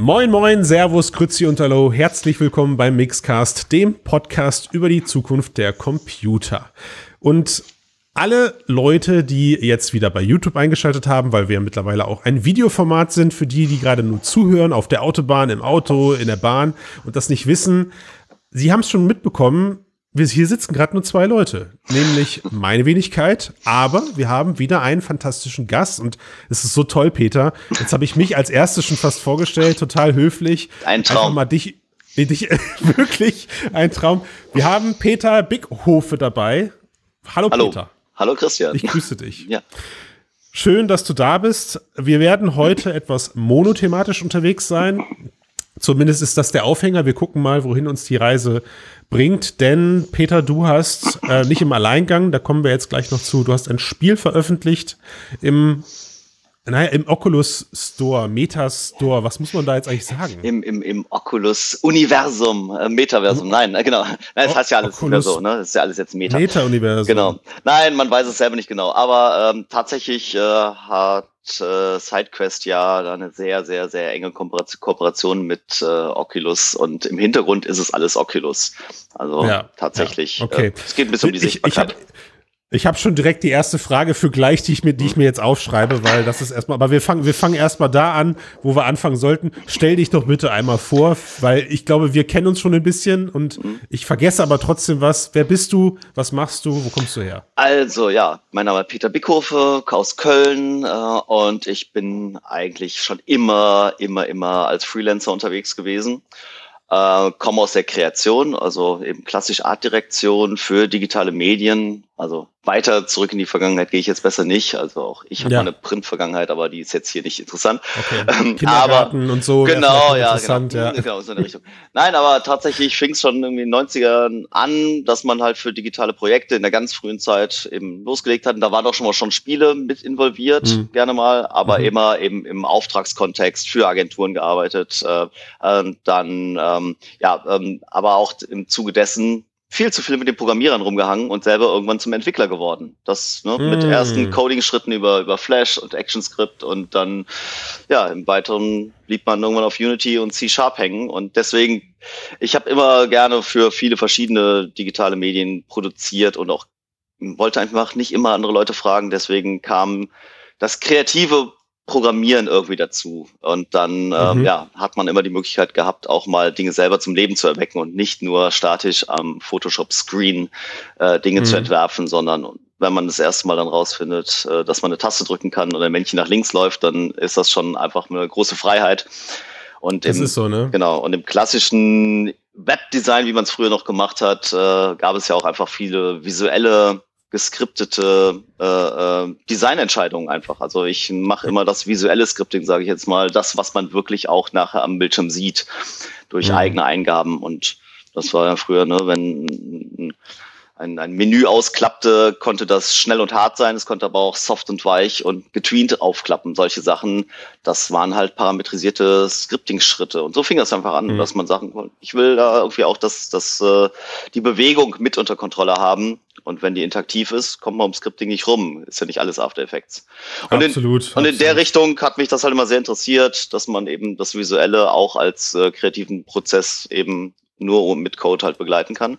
Moin, moin, Servus, Grüezi und Hallo. Herzlich willkommen beim Mixcast, dem Podcast über die Zukunft der Computer. Und alle Leute, die jetzt wieder bei YouTube eingeschaltet haben, weil wir mittlerweile auch ein Videoformat sind für die, die gerade nur zuhören, auf der Autobahn, im Auto, in der Bahn und das nicht wissen, sie haben es schon mitbekommen, wir, hier sitzen gerade nur zwei Leute, nämlich meine Wenigkeit, aber wir haben wieder einen fantastischen Gast und es ist so toll, Peter. Jetzt habe ich mich als erstes schon fast vorgestellt, total höflich. Ein Traum. Einfach mal dich, dich wirklich ein Traum. Wir haben Peter Bickhofe dabei. Hallo, Hallo. Peter. Hallo Christian. Ich grüße dich. Ja. Schön, dass du da bist. Wir werden heute etwas monothematisch unterwegs sein. Zumindest ist das der Aufhänger. Wir gucken mal, wohin uns die Reise bringt. Denn Peter, du hast äh, nicht im Alleingang, da kommen wir jetzt gleich noch zu, du hast ein Spiel veröffentlicht im naja, im Oculus Store, Meta Store, was muss man da jetzt eigentlich sagen? Im, im, im Oculus Universum, äh, Metaversum, nein, äh, genau. Nein, das heißt ja alles Oculus so, ne? Das ist ja alles jetzt Meta. Meta-Universum. Genau. Nein, man weiß es selber nicht genau. Aber ähm, tatsächlich äh, hat äh, SideQuest ja eine sehr, sehr, sehr enge Kooperation mit äh, Oculus und im Hintergrund ist es alles Oculus. Also ja, tatsächlich. Ja, okay. Äh, es geht ein bisschen um die Sichtbarkeit. Ich, ich ich habe schon direkt die erste Frage für gleich, die ich mir, die ich mir jetzt aufschreibe, weil das ist erstmal, aber wir fangen, wir fangen erstmal da an, wo wir anfangen sollten. Stell dich doch bitte einmal vor, weil ich glaube, wir kennen uns schon ein bisschen und ich vergesse aber trotzdem was. Wer bist du? Was machst du? Wo kommst du her? Also ja, mein Name ist Peter Bickhofe, aus Köln äh, und ich bin eigentlich schon immer, immer, immer als Freelancer unterwegs gewesen. Äh, komme aus der Kreation, also eben klassisch Artdirektion für digitale Medien, also weiter zurück in die Vergangenheit gehe ich jetzt besser nicht. Also auch ich habe ja. eine Print-Vergangenheit, aber die ist jetzt hier nicht interessant. Okay. Ähm, aber und so. Genau, ja, genau. ja. genau, so in der Richtung. Nein, aber tatsächlich fing es schon irgendwie in den 90ern an, dass man halt für digitale Projekte in der ganz frühen Zeit eben losgelegt hat. Und da waren doch schon mal schon Spiele mit involviert, mhm. gerne mal, aber mhm. immer eben im Auftragskontext für Agenturen gearbeitet. Äh, äh, dann, ähm, ja, ähm, aber auch im Zuge dessen viel zu viel mit den Programmierern rumgehangen und selber irgendwann zum Entwickler geworden. Das ne, mm. mit ersten Coding-Schritten über, über Flash und ActionScript und dann, ja, im weiteren blieb man irgendwann auf Unity und C-Sharp hängen. Und deswegen, ich habe immer gerne für viele verschiedene digitale Medien produziert und auch wollte einfach nicht immer andere Leute fragen. Deswegen kam das kreative Programmieren irgendwie dazu. Und dann ähm, mhm. ja, hat man immer die Möglichkeit gehabt, auch mal Dinge selber zum Leben zu erwecken und nicht nur statisch am Photoshop-Screen äh, Dinge mhm. zu entwerfen, sondern wenn man das erste Mal dann rausfindet, äh, dass man eine Taste drücken kann und ein Männchen nach links läuft, dann ist das schon einfach eine große Freiheit. Und das im, ist so, ne? Genau. Und im klassischen Webdesign, wie man es früher noch gemacht hat, äh, gab es ja auch einfach viele visuelle geskriptete äh, äh, Designentscheidungen einfach. Also ich mache immer das visuelle Scripting, sage ich jetzt mal, das, was man wirklich auch nachher am Bildschirm sieht, durch mhm. eigene Eingaben. Und das war ja früher, ne, wenn ein, ein Menü ausklappte, konnte das schnell und hart sein, es konnte aber auch soft und weich und getweent aufklappen. Solche Sachen, das waren halt parametrisierte Scripting-Schritte. Und so fing das einfach an, mhm. dass man sagen wollte, ich will da irgendwie auch das, das, äh, die Bewegung mit unter Kontrolle haben. Und wenn die interaktiv ist, kommt man ums Scripting nicht rum. Ist ja nicht alles After Effects. Und absolut. In, und in der Richtung hat mich das halt immer sehr interessiert, dass man eben das Visuelle auch als äh, kreativen Prozess eben nur mit Code halt begleiten kann.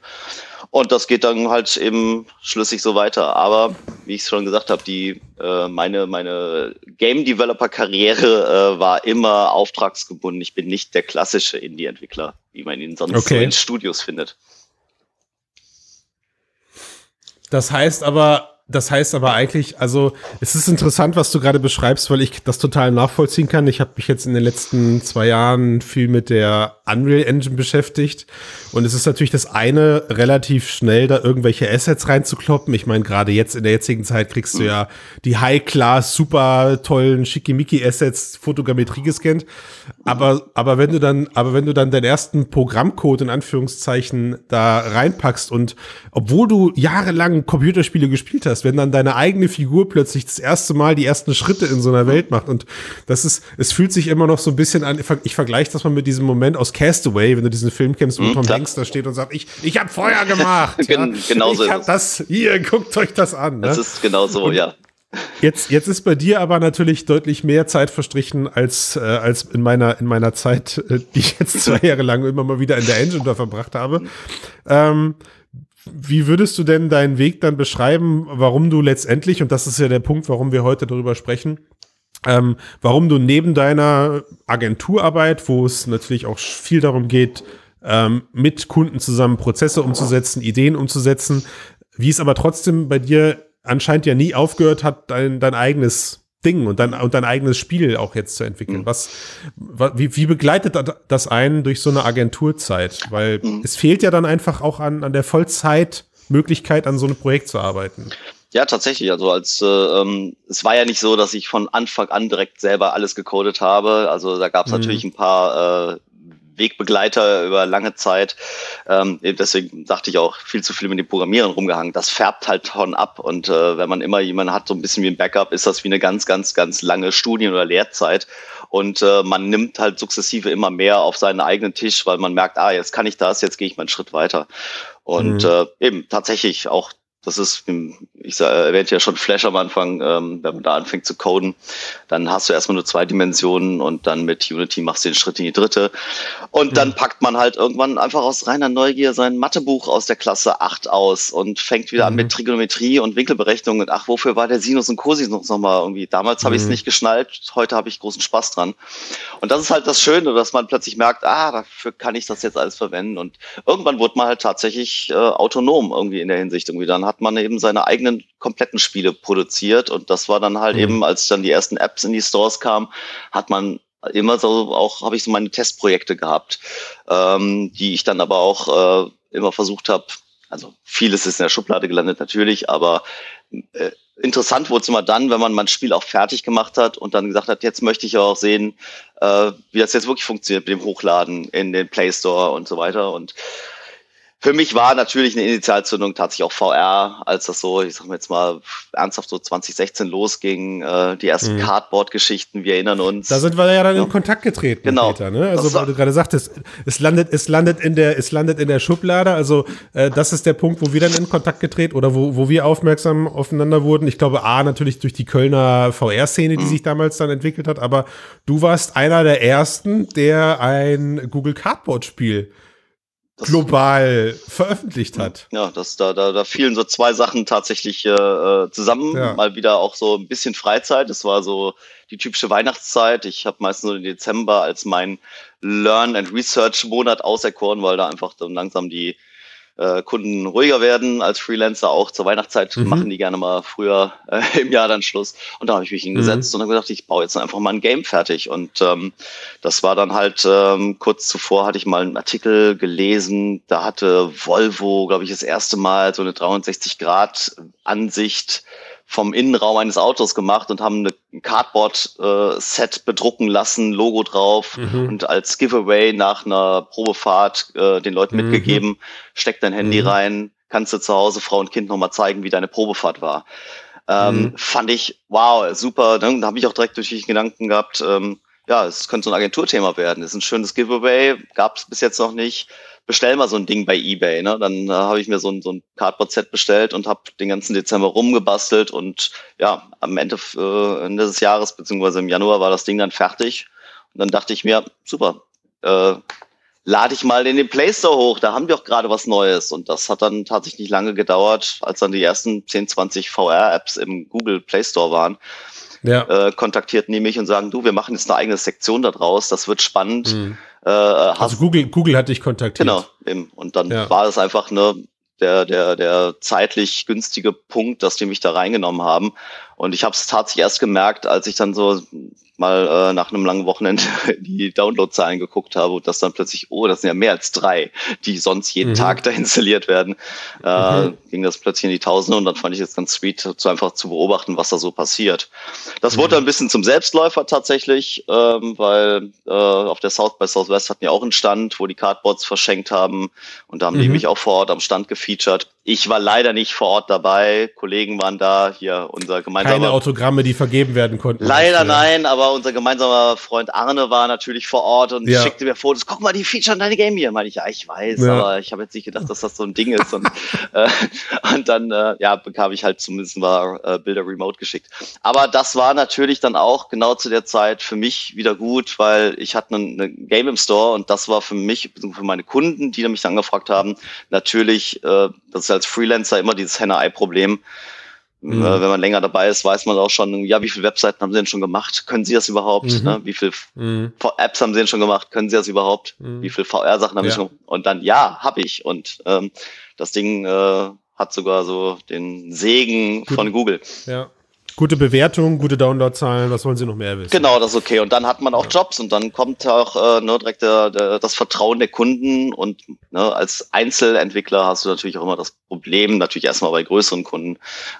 Und das geht dann halt eben schlüssig so weiter. Aber wie ich es schon gesagt habe, die äh, meine meine Game Developer Karriere äh, war immer auftragsgebunden. Ich bin nicht der klassische Indie Entwickler, wie man ihn sonst okay. so in Studios findet. Das heißt aber, das heißt aber eigentlich, also es ist interessant, was du gerade beschreibst, weil ich das total nachvollziehen kann. Ich habe mich jetzt in den letzten zwei Jahren viel mit der Unreal Engine beschäftigt und es ist natürlich das eine, relativ schnell da irgendwelche Assets reinzukloppen. Ich meine, gerade jetzt in der jetzigen Zeit kriegst du ja die High-Class, super tollen Schickimicki-Assets, Fotogrammetrie gescannt. Aber, aber wenn du dann, aber wenn du dann deinen ersten Programmcode in Anführungszeichen da reinpackst und obwohl du jahrelang Computerspiele gespielt hast, wenn dann deine eigene Figur plötzlich das erste Mal die ersten Schritte in so einer Welt macht und das ist, es fühlt sich immer noch so ein bisschen an, ich vergleiche das mal mit diesem Moment aus Castaway, wenn du diesen Film kennst, wo mhm, Tom Hanks da steht und sagt, ich, ich habe Feuer gemacht. ja? Genau so. Ich hab das, hier, guckt euch das an. Ne? Das ist genau so, und, ja. Jetzt, jetzt ist bei dir aber natürlich deutlich mehr Zeit verstrichen als, äh, als in meiner, in meiner Zeit, äh, die ich jetzt zwei Jahre lang immer mal wieder in der Engine da verbracht habe. Ähm, wie würdest du denn deinen Weg dann beschreiben, warum du letztendlich, und das ist ja der Punkt, warum wir heute darüber sprechen, ähm, warum du neben deiner Agenturarbeit, wo es natürlich auch viel darum geht, ähm, mit Kunden zusammen Prozesse umzusetzen, Ideen umzusetzen, wie es aber trotzdem bei dir anscheinend ja nie aufgehört hat, dein, dein eigenes Ding und dein, und dein eigenes Spiel auch jetzt zu entwickeln. Mhm. Was, wie, wie begleitet das einen durch so eine Agenturzeit? Weil mhm. es fehlt ja dann einfach auch an, an der Vollzeitmöglichkeit, an so einem Projekt zu arbeiten. Ja, tatsächlich. Also als äh, ähm, es war ja nicht so, dass ich von Anfang an direkt selber alles gecodet habe. Also da gab es mhm. natürlich ein paar äh, Wegbegleiter über lange Zeit. Ähm, deswegen dachte ich auch viel zu viel mit dem Programmieren rumgehangen. Das färbt halt schon ab. Und äh, wenn man immer jemanden hat, so ein bisschen wie ein Backup, ist das wie eine ganz, ganz, ganz lange Studien- oder Lehrzeit. Und äh, man nimmt halt sukzessive immer mehr auf seinen eigenen Tisch, weil man merkt, ah, jetzt kann ich das, jetzt gehe ich mal einen Schritt weiter. Und mhm. äh, eben tatsächlich auch das ist, ich erwähnte ja schon Flash am Anfang, ähm, wenn man da anfängt zu coden, dann hast du erstmal nur zwei Dimensionen und dann mit Unity machst du den Schritt in die dritte. Und mhm. dann packt man halt irgendwann einfach aus reiner Neugier sein Mathebuch aus der Klasse 8 aus und fängt wieder mhm. an mit Trigonometrie und Winkelberechnung und ach, wofür war der Sinus und Cosinus nochmal irgendwie? Damals mhm. habe ich es nicht geschnallt, heute habe ich großen Spaß dran. Und das ist halt das Schöne, dass man plötzlich merkt, ah, dafür kann ich das jetzt alles verwenden. Und irgendwann wurde man halt tatsächlich äh, autonom irgendwie in der Hinsicht. Irgendwie dann hat man eben seine eigenen kompletten Spiele produziert und das war dann halt mhm. eben, als dann die ersten Apps in die Stores kamen, hat man immer so auch, habe ich so meine Testprojekte gehabt, ähm, die ich dann aber auch äh, immer versucht habe, also vieles ist in der Schublade gelandet natürlich, aber äh, interessant wurde es immer dann, wenn man mein Spiel auch fertig gemacht hat und dann gesagt hat, jetzt möchte ich auch sehen, äh, wie das jetzt wirklich funktioniert mit dem Hochladen in den Play Store und so weiter. Und für mich war natürlich eine Initialzündung tatsächlich auch VR, als das so, ich sag mal jetzt mal, ernsthaft so 2016 losging, äh, die ersten mhm. Cardboard-Geschichten, wir erinnern uns. Da sind wir ja dann ja. in Kontakt getreten, genau. Peter, ne? Also, weil du gerade sagtest, es landet, es landet in der, es landet in der Schublade. Also, äh, das ist der Punkt, wo wir dann in Kontakt getreten oder wo, wo wir aufmerksam aufeinander wurden. Ich glaube, A, natürlich durch die Kölner VR-Szene, die mhm. sich damals dann entwickelt hat, aber du warst einer der ersten, der ein Google Cardboard-Spiel global veröffentlicht hat. Ja, das, da, da, da fielen so zwei Sachen tatsächlich äh, zusammen. Ja. Mal wieder auch so ein bisschen Freizeit. Es war so die typische Weihnachtszeit. Ich habe meistens so den Dezember als mein Learn and Research Monat auserkoren, weil da einfach dann langsam die äh, Kunden ruhiger werden als Freelancer. Auch zur Weihnachtszeit mhm. machen die gerne mal früher äh, im Jahr dann Schluss. Und da habe ich mich hingesetzt mhm. und habe gedacht, ich baue jetzt einfach mal ein Game fertig. Und ähm, das war dann halt ähm, kurz zuvor hatte ich mal einen Artikel gelesen. Da hatte Volvo, glaube ich, das erste Mal so eine 360 Grad Ansicht vom Innenraum eines Autos gemacht und haben ein Cardboard-Set äh, bedrucken lassen, Logo drauf mhm. und als Giveaway nach einer Probefahrt äh, den Leuten mhm. mitgegeben, steck dein Handy mhm. rein, kannst du zu Hause Frau und Kind nochmal zeigen, wie deine Probefahrt war. Ähm, mhm. Fand ich, wow, super. Da habe ich auch direkt durch die Gedanken gehabt, ähm, ja, es könnte so ein Agenturthema werden. Das ist ein schönes Giveaway, gab es bis jetzt noch nicht bestell mal so ein Ding bei eBay. Ne? Dann äh, habe ich mir so ein, so ein Cardboard-Set bestellt und habe den ganzen Dezember rumgebastelt und ja, am Ende, äh, Ende des Jahres, beziehungsweise im Januar war das Ding dann fertig. Und dann dachte ich mir, super, äh, lade ich mal in den Play Store hoch, da haben die auch gerade was Neues. Und das hat dann tatsächlich nicht lange gedauert, als dann die ersten 10, 20 VR-Apps im Google Play Store waren. Ja. Äh, kontaktierten die mich und sagen, du, wir machen jetzt eine eigene Sektion da draus, das wird spannend. Mhm. Äh, also Google, Google hat dich kontaktiert. Genau, eben. Und dann ja. war es einfach ne, der, der, der zeitlich günstige Punkt, dass die mich da reingenommen haben. Und ich habe es tatsächlich erst gemerkt, als ich dann so mal äh, nach einem langen Wochenende die Downloadzahlen geguckt habe und das dann plötzlich, oh, das sind ja mehr als drei, die sonst jeden mhm. Tag da installiert werden, äh, mhm. ging das plötzlich in die Tausende und dann fand ich es ganz sweet, zu einfach zu beobachten, was da so passiert. Das mhm. wurde ein bisschen zum Selbstläufer tatsächlich, ähm, weil äh, auf der South by Southwest hatten ja auch einen Stand, wo die Cardboards verschenkt haben und da haben die mhm. mich auch vor Ort am Stand gefeatured. Ich war leider nicht vor Ort dabei. Kollegen waren da. Hier unser gemeinsamer. Keine Autogramme, die vergeben werden konnten. Leider nein, aber unser gemeinsamer Freund Arne war natürlich vor Ort und ja. schickte mir Fotos. Guck mal, die featuren deine Game hier. Meine ich, ja, ich weiß, ja. aber ich habe jetzt nicht gedacht, dass das so ein Ding ist. Und, äh, und dann, äh, ja, bekam ich halt zumindest mal äh, Bilder remote geschickt. Aber das war natürlich dann auch genau zu der Zeit für mich wieder gut, weil ich hatte ein eine Game im Store und das war für mich, für meine Kunden, die mich dann angefragt haben, natürlich, äh, das als Freelancer immer dieses Henne-Ei-Problem. Mhm. Äh, wenn man länger dabei ist, weiß man auch schon, ja, wie viele Webseiten haben sie denn schon gemacht? Können sie das überhaupt? Mhm. Ne? Wie viele mhm. Apps haben sie denn schon gemacht? Können sie das überhaupt? Mhm. Wie viele VR-Sachen haben ja. sie schon? Und dann, ja, habe ich. Und ähm, das Ding äh, hat sogar so den Segen Gut. von Google. Ja. Gute Bewertung, gute Downloadzahlen, was wollen Sie noch mehr wissen? Genau, das ist okay. Und dann hat man auch Jobs und dann kommt auch äh, ne, direkt der, der, das Vertrauen der Kunden und ne, als Einzelentwickler hast du natürlich auch immer das Problem, natürlich erstmal bei größeren Kunden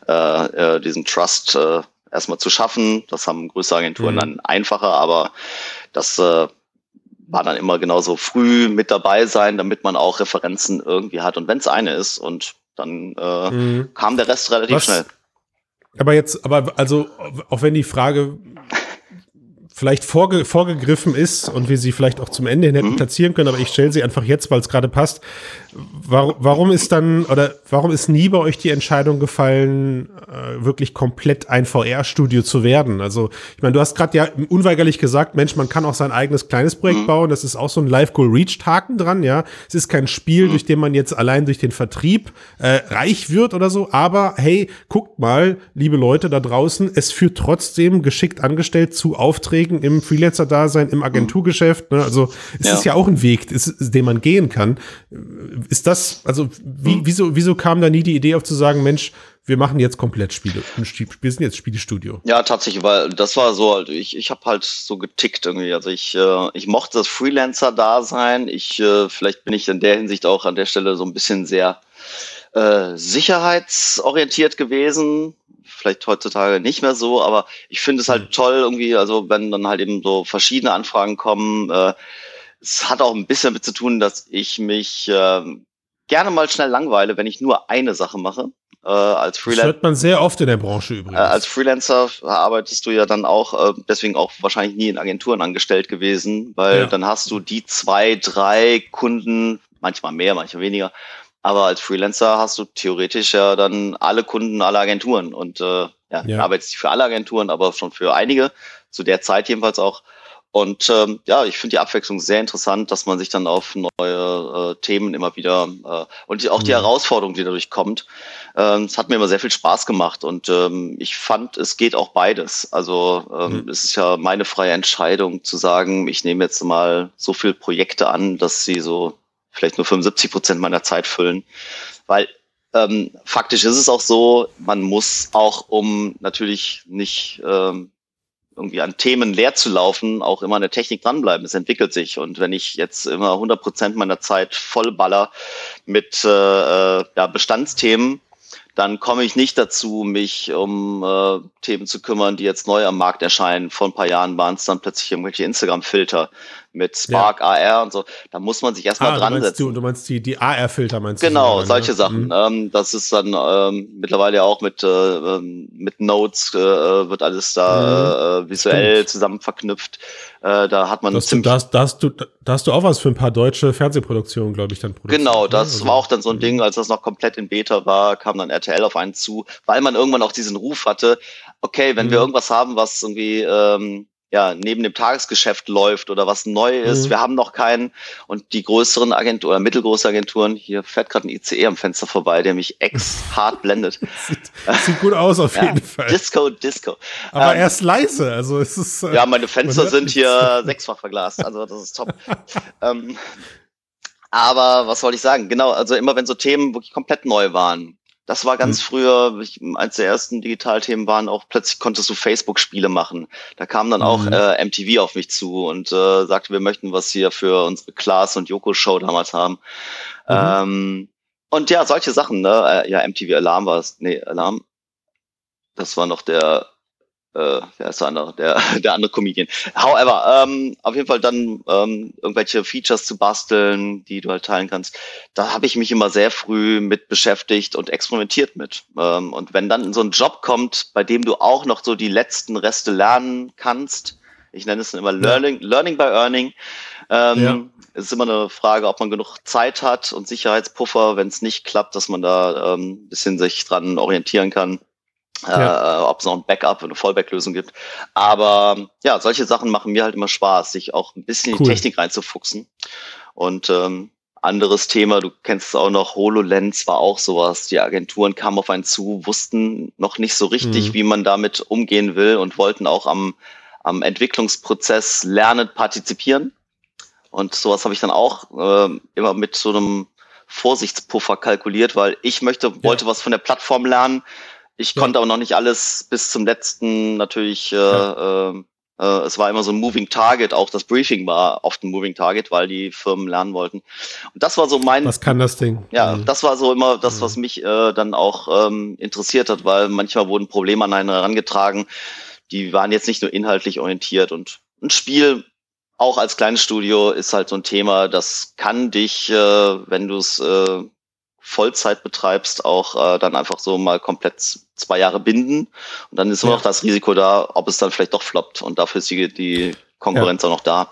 äh, äh, diesen Trust äh, erstmal zu schaffen. Das haben größere Agenturen mhm. dann einfacher, aber das äh, war dann immer genauso früh mit dabei sein, damit man auch Referenzen irgendwie hat. Und wenn es eine ist und dann äh, mhm. kam der Rest relativ was, schnell. Aber jetzt, aber also, auch wenn die Frage vielleicht vorge vorgegriffen ist und wir sie vielleicht auch zum Ende hin hätten mhm. platzieren können, aber ich stelle sie einfach jetzt, weil es gerade passt. Warum, warum ist dann oder warum ist nie bei euch die Entscheidung gefallen, äh, wirklich komplett ein VR-Studio zu werden? Also ich meine, du hast gerade ja unweigerlich gesagt, Mensch, man kann auch sein eigenes kleines Projekt mhm. bauen. Das ist auch so ein Live Goal Reached Haken dran. Ja, es ist kein Spiel, mhm. durch den man jetzt allein durch den Vertrieb äh, reich wird oder so. Aber hey, guckt mal, liebe Leute da draußen, es führt trotzdem geschickt angestellt zu Aufträgen im Freelancer-Dasein, im Agenturgeschäft. Ne? Also es ja. ist ja auch ein Weg, den man gehen kann ist das, also wie, hm. wieso, wieso kam da nie die Idee auf zu sagen, Mensch, wir machen jetzt komplett Spiele. Wir sind jetzt Spielestudio. Ja, tatsächlich, weil das war so, also ich, ich habe halt so getickt irgendwie. Also ich, äh, ich mochte das Freelancer-Dasein. Ich, äh, vielleicht bin ich in der Hinsicht auch an der Stelle so ein bisschen sehr äh, sicherheitsorientiert gewesen. Vielleicht heutzutage nicht mehr so, aber ich finde es halt hm. toll irgendwie, also wenn dann halt eben so verschiedene Anfragen kommen, äh, es hat auch ein bisschen damit zu tun, dass ich mich äh, gerne mal schnell langweile, wenn ich nur eine Sache mache. Äh, als Freelancer. Das hört man sehr oft in der Branche übrigens. Äh, als Freelancer arbeitest du ja dann auch, äh, deswegen auch wahrscheinlich nie in Agenturen angestellt gewesen, weil ja. dann hast du die zwei, drei Kunden, manchmal mehr, manchmal weniger. Aber als Freelancer hast du theoretisch ja dann alle Kunden, alle Agenturen und äh, ja, ja. arbeitest nicht für alle Agenturen, aber schon für einige, zu der Zeit jedenfalls auch. Und ähm, ja, ich finde die Abwechslung sehr interessant, dass man sich dann auf neue äh, Themen immer wieder äh, und die, auch die mhm. Herausforderung, die dadurch kommt. Ähm, es hat mir immer sehr viel Spaß gemacht und ähm, ich fand, es geht auch beides. Also ähm, mhm. es ist ja meine freie Entscheidung zu sagen, ich nehme jetzt mal so viele Projekte an, dass sie so vielleicht nur 75 Prozent meiner Zeit füllen, weil ähm, faktisch ist es auch so, man muss auch, um natürlich nicht ähm, irgendwie an Themen leer zu laufen, auch immer an der Technik dranbleiben. Es entwickelt sich. Und wenn ich jetzt immer 100 Prozent meiner Zeit vollballer mit äh, äh, ja, Bestandsthemen, dann komme ich nicht dazu, mich um äh, Themen zu kümmern, die jetzt neu am Markt erscheinen. Vor ein paar Jahren waren es dann plötzlich irgendwelche Instagram-Filter mit Spark, ja. AR und so. Da muss man sich erstmal ah, dran du setzen. Du, du meinst die, die AR-Filter, meinst genau, du? Genau, solche ne? Sachen. Mhm. Ähm, das ist dann ähm, mittlerweile auch mit, äh, ähm, mit Notes äh, wird alles da mhm. äh, visuell Stimmt. zusammen verknüpft. Äh, da hat man das, ziemlich da, hast, du, da hast du auch was für ein paar deutsche Fernsehproduktionen, glaube ich, dann produziert. Genau, ne? das also, war auch dann so ein Ding, als das noch komplett in Beta war, kam dann RTL auf einen zu, weil man irgendwann auch diesen Ruf hatte, okay, wenn mhm. wir irgendwas haben, was irgendwie ähm, ja, neben dem Tagesgeschäft läuft oder was neu ist. Mhm. Wir haben noch keinen. Und die größeren Agenturen oder mittelgroße Agenturen, hier fährt gerade ein ICE am Fenster vorbei, der mich ex hart blendet. sieht, sieht, gut aus auf ja, jeden Fall. Disco, Disco. Aber ähm, er ist leise, also es ist. Äh, ja, meine Fenster sind hier sechsfach verglast, also das ist top. ähm, aber was soll ich sagen? Genau, also immer wenn so Themen wirklich komplett neu waren, das war ganz mhm. früher, eins der ersten Digitalthemen waren auch, plötzlich konntest du Facebook-Spiele machen. Da kam dann auch mhm. äh, MTV auf mich zu und äh, sagte, wir möchten was hier für unsere Klaas und Joko-Show damals haben. Mhm. Ähm, und ja, solche Sachen, ne? Äh, ja, MTV Alarm war es. Nee, Alarm. Das war noch der äh, wer ist der andere, der, der andere Comedian. However, ähm, auf jeden Fall dann ähm, irgendwelche Features zu basteln, die du halt teilen kannst. Da habe ich mich immer sehr früh mit beschäftigt und experimentiert mit. Ähm, und wenn dann so ein Job kommt, bei dem du auch noch so die letzten Reste lernen kannst, ich nenne es immer Learning. Learning by Earning. Ähm, ja. Es ist immer eine Frage, ob man genug Zeit hat und Sicherheitspuffer, wenn es nicht klappt, dass man da ähm, bisschen sich dran orientieren kann ja. äh, ob es noch ein Backup, eine Fallback-Lösung gibt. Aber ja, solche Sachen machen mir halt immer Spaß, sich auch ein bisschen cool. in die Technik reinzufuchsen. Und ähm, anderes Thema, du kennst es auch noch, HoloLens war auch sowas. Die Agenturen kamen auf einen zu, wussten noch nicht so richtig, mhm. wie man damit umgehen will und wollten auch am, am Entwicklungsprozess lernen, partizipieren. Und sowas habe ich dann auch äh, immer mit so einem Vorsichtspuffer kalkuliert, weil ich möchte, wollte ja. was von der Plattform lernen, ich ja. konnte aber noch nicht alles bis zum letzten natürlich. Äh, ja. äh, äh, es war immer so ein Moving Target. Auch das Briefing war oft ein Moving Target, weil die Firmen lernen wollten. Und das war so mein. Was kann das Ding? Ja, mhm. das war so immer das, mhm. was mich äh, dann auch ähm, interessiert hat, weil manchmal wurden Probleme an einen herangetragen. Die waren jetzt nicht nur inhaltlich orientiert und ein Spiel auch als kleines Studio ist halt so ein Thema, das kann dich, äh, wenn du es äh, Vollzeit betreibst, auch äh, dann einfach so mal komplett zwei Jahre binden. Und dann ist immer ja. noch das Risiko da, ob es dann vielleicht doch floppt. Und dafür ist die, die Konkurrenz ja. auch noch da.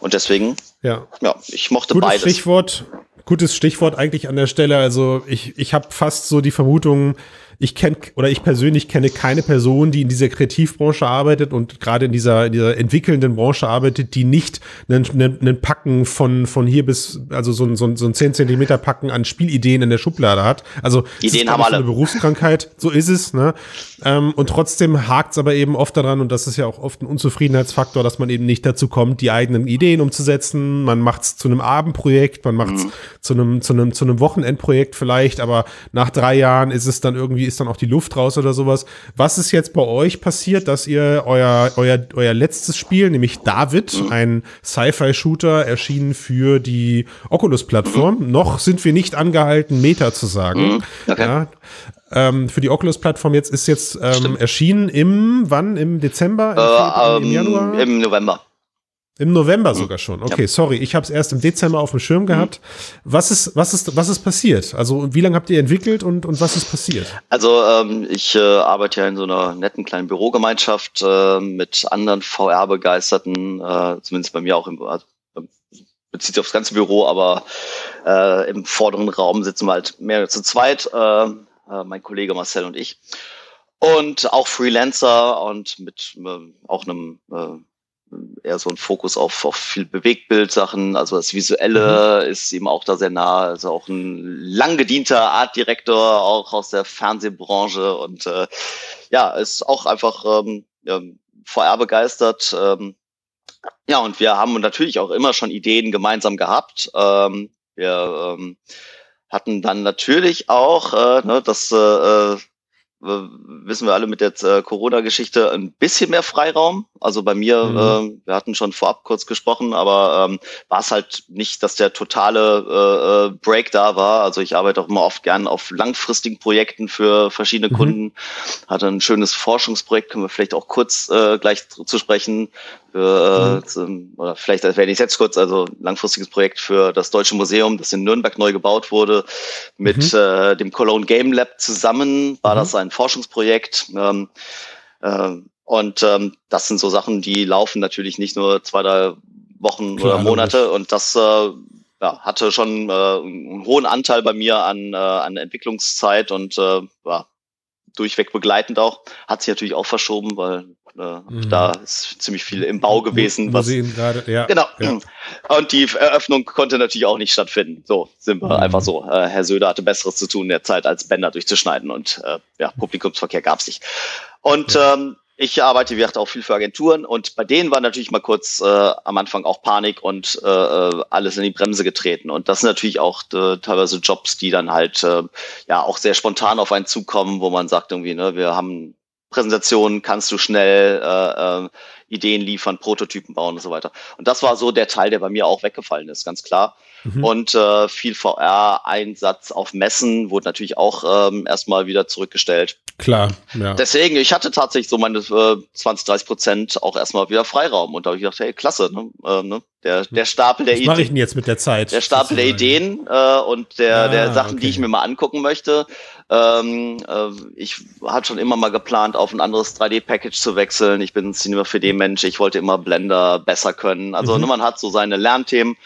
Und deswegen, ja, ja ich mochte Gutes beides. Stichwort, gutes Stichwort eigentlich an der Stelle. Also ich, ich habe fast so die Vermutung, ich kenne oder ich persönlich kenne keine Person, die in dieser Kreativbranche arbeitet und gerade in dieser, in dieser entwickelnden Branche arbeitet, die nicht einen, einen, Packen von, von hier bis, also so ein, so ein, so ein 10 Zentimeter Packen an Spielideen in der Schublade hat. Also Ideen haben alle. eine Berufskrankheit, so ist es. Ne? Ähm, und trotzdem hakt es aber eben oft daran, und das ist ja auch oft ein Unzufriedenheitsfaktor, dass man eben nicht dazu kommt, die eigenen Ideen umzusetzen. Man macht es zu einem Abendprojekt, man macht es mhm. zu einem, zu einem, zu einem Wochenendprojekt vielleicht, aber nach drei Jahren ist es dann irgendwie ist dann auch die Luft raus oder sowas. Was ist jetzt bei euch passiert, dass ihr euer, euer, euer letztes Spiel, nämlich David, ein Sci-Fi-Shooter, erschienen für die Oculus-Plattform. Mhm. Noch sind wir nicht angehalten, Meta zu sagen. Mhm. Okay. Ja, ähm, für die Oculus-Plattform jetzt ist jetzt ähm, erschienen im, wann? Im Dezember? Im, äh, im Januar? Im November. Im November sogar schon. Okay, ja. sorry, ich habe es erst im Dezember auf dem Schirm gehabt. Mhm. Was ist, was ist, was ist passiert? Also wie lange habt ihr entwickelt und, und was ist passiert? Also ähm, ich äh, arbeite ja in so einer netten kleinen Bürogemeinschaft äh, mit anderen VR-Begeisterten, äh, zumindest bei mir auch im also, bezieht sich aufs ganze Büro, aber äh, im vorderen Raum sitzen wir halt mehr zu zweit, äh, äh, mein Kollege Marcel und ich. Und auch Freelancer und mit äh, auch einem äh, eher so ein Fokus auf, auf viel Bewegtbildsachen. Also das Visuelle mhm. ist ihm auch da sehr nah. Also auch ein lang gedienter Artdirektor, auch aus der Fernsehbranche und äh, ja, ist auch einfach ähm, ja, VR begeistert. Ähm, ja, und wir haben natürlich auch immer schon Ideen gemeinsam gehabt. Ähm, wir ähm, hatten dann natürlich auch äh, ne, das äh, wissen wir alle mit der äh, Corona-Geschichte ein bisschen mehr Freiraum. Also bei mir, mhm. äh, wir hatten schon vorab kurz gesprochen, aber ähm, war es halt nicht, dass der totale äh, äh, Break da war. Also ich arbeite auch immer oft gern auf langfristigen Projekten für verschiedene mhm. Kunden. Hatte ein schönes Forschungsprojekt, können wir vielleicht auch kurz äh, gleich zu sprechen. Für, äh, mhm. oder vielleicht erwähne ich jetzt kurz, also langfristiges Projekt für das Deutsche Museum, das in Nürnberg neu gebaut wurde, mit mhm. äh, dem Cologne Game Lab zusammen war mhm. das ein Forschungsprojekt. Ähm, äh, und ähm, das sind so Sachen, die laufen natürlich nicht nur zwei, drei Wochen Klar, oder Monate. Und das äh, ja, hatte schon äh, einen hohen Anteil bei mir an, äh, an Entwicklungszeit und äh, ja, durchweg begleitend auch. Hat sich natürlich auch verschoben, weil mhm. da ist ziemlich viel im Bau gewesen. Was, gerade, ja. Genau. Ja. Und die Eröffnung konnte natürlich auch nicht stattfinden. So sind wir mhm. einfach so. Äh, Herr Söder hatte Besseres zu tun in der Zeit, als Bänder durchzuschneiden und äh, ja, Publikumsverkehr gab es nicht. Und ja. ähm, ich arbeite, wie gesagt, auch viel für Agenturen und bei denen war natürlich mal kurz äh, am Anfang auch Panik und äh, äh, alles in die Bremse getreten. Und das sind natürlich auch äh, teilweise Jobs, die dann halt äh, ja auch sehr spontan auf einen zukommen, wo man sagt irgendwie, ne, wir haben Präsentationen, kannst du schnell äh, äh, Ideen liefern, Prototypen bauen und so weiter. Und das war so der Teil, der bei mir auch weggefallen ist, ganz klar. Mhm. Und äh, viel VR-Einsatz auf Messen wurde natürlich auch ähm, erstmal wieder zurückgestellt. Klar, ja. Deswegen, ich hatte tatsächlich so meine äh, 20, 30 Prozent auch erstmal wieder Freiraum. Und da habe ich gedacht, hey, klasse, ne? Äh, ne? Der, der Stapel der Ideen. Was mache ich denn jetzt mit der Zeit? Der Stapel der Ideen äh, und der, ah, der Sachen, okay. die ich mir mal angucken möchte. Ähm, äh, ich hatte schon immer mal geplant, auf ein anderes 3D-Package zu wechseln. Ich bin ein Cinema 4D-Mensch. Ich wollte immer Blender besser können. Also mhm. ne, man hat so seine Lernthemen.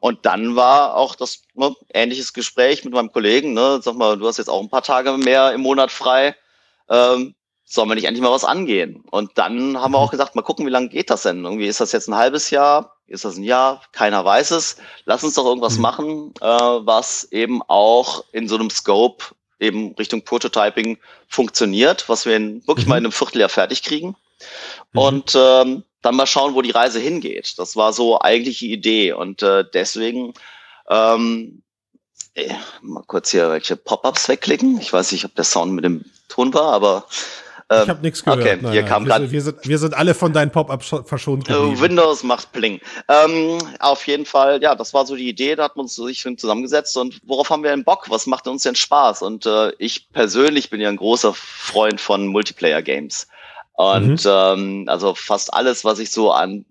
Und dann war auch das ne, ähnliches Gespräch mit meinem Kollegen. Ne? Sag mal, du hast jetzt auch ein paar Tage mehr im Monat frei ähm, sollen wir nicht endlich mal was angehen? Und dann haben wir auch gesagt, mal gucken, wie lange geht das denn? Irgendwie ist das jetzt ein halbes Jahr? Ist das ein Jahr? Keiner weiß es. Lass uns doch irgendwas mhm. machen, äh, was eben auch in so einem Scope eben Richtung Prototyping funktioniert, was wir in, wirklich mhm. mal in einem Vierteljahr fertig kriegen. Mhm. Und ähm, dann mal schauen, wo die Reise hingeht. Das war so eigentlich die Idee. Und äh, deswegen ähm, äh, mal kurz hier welche Pop-ups wegklicken. Ich weiß nicht, ob der Sound mit dem Ton war, aber ähm, ich habe nichts gehört. Okay, nein, hier nein. kam wir, sind, wir, sind, wir sind alle von deinen Pop-ups verschont. Geblieben. Windows macht Pling. Ähm, auf jeden Fall, ja, das war so die Idee. Da hat man uns sich zusammengesetzt und worauf haben wir denn Bock? Was macht uns denn Spaß? Und äh, ich persönlich bin ja ein großer Freund von Multiplayer-Games. Und mhm. ähm, also fast alles, was ich so an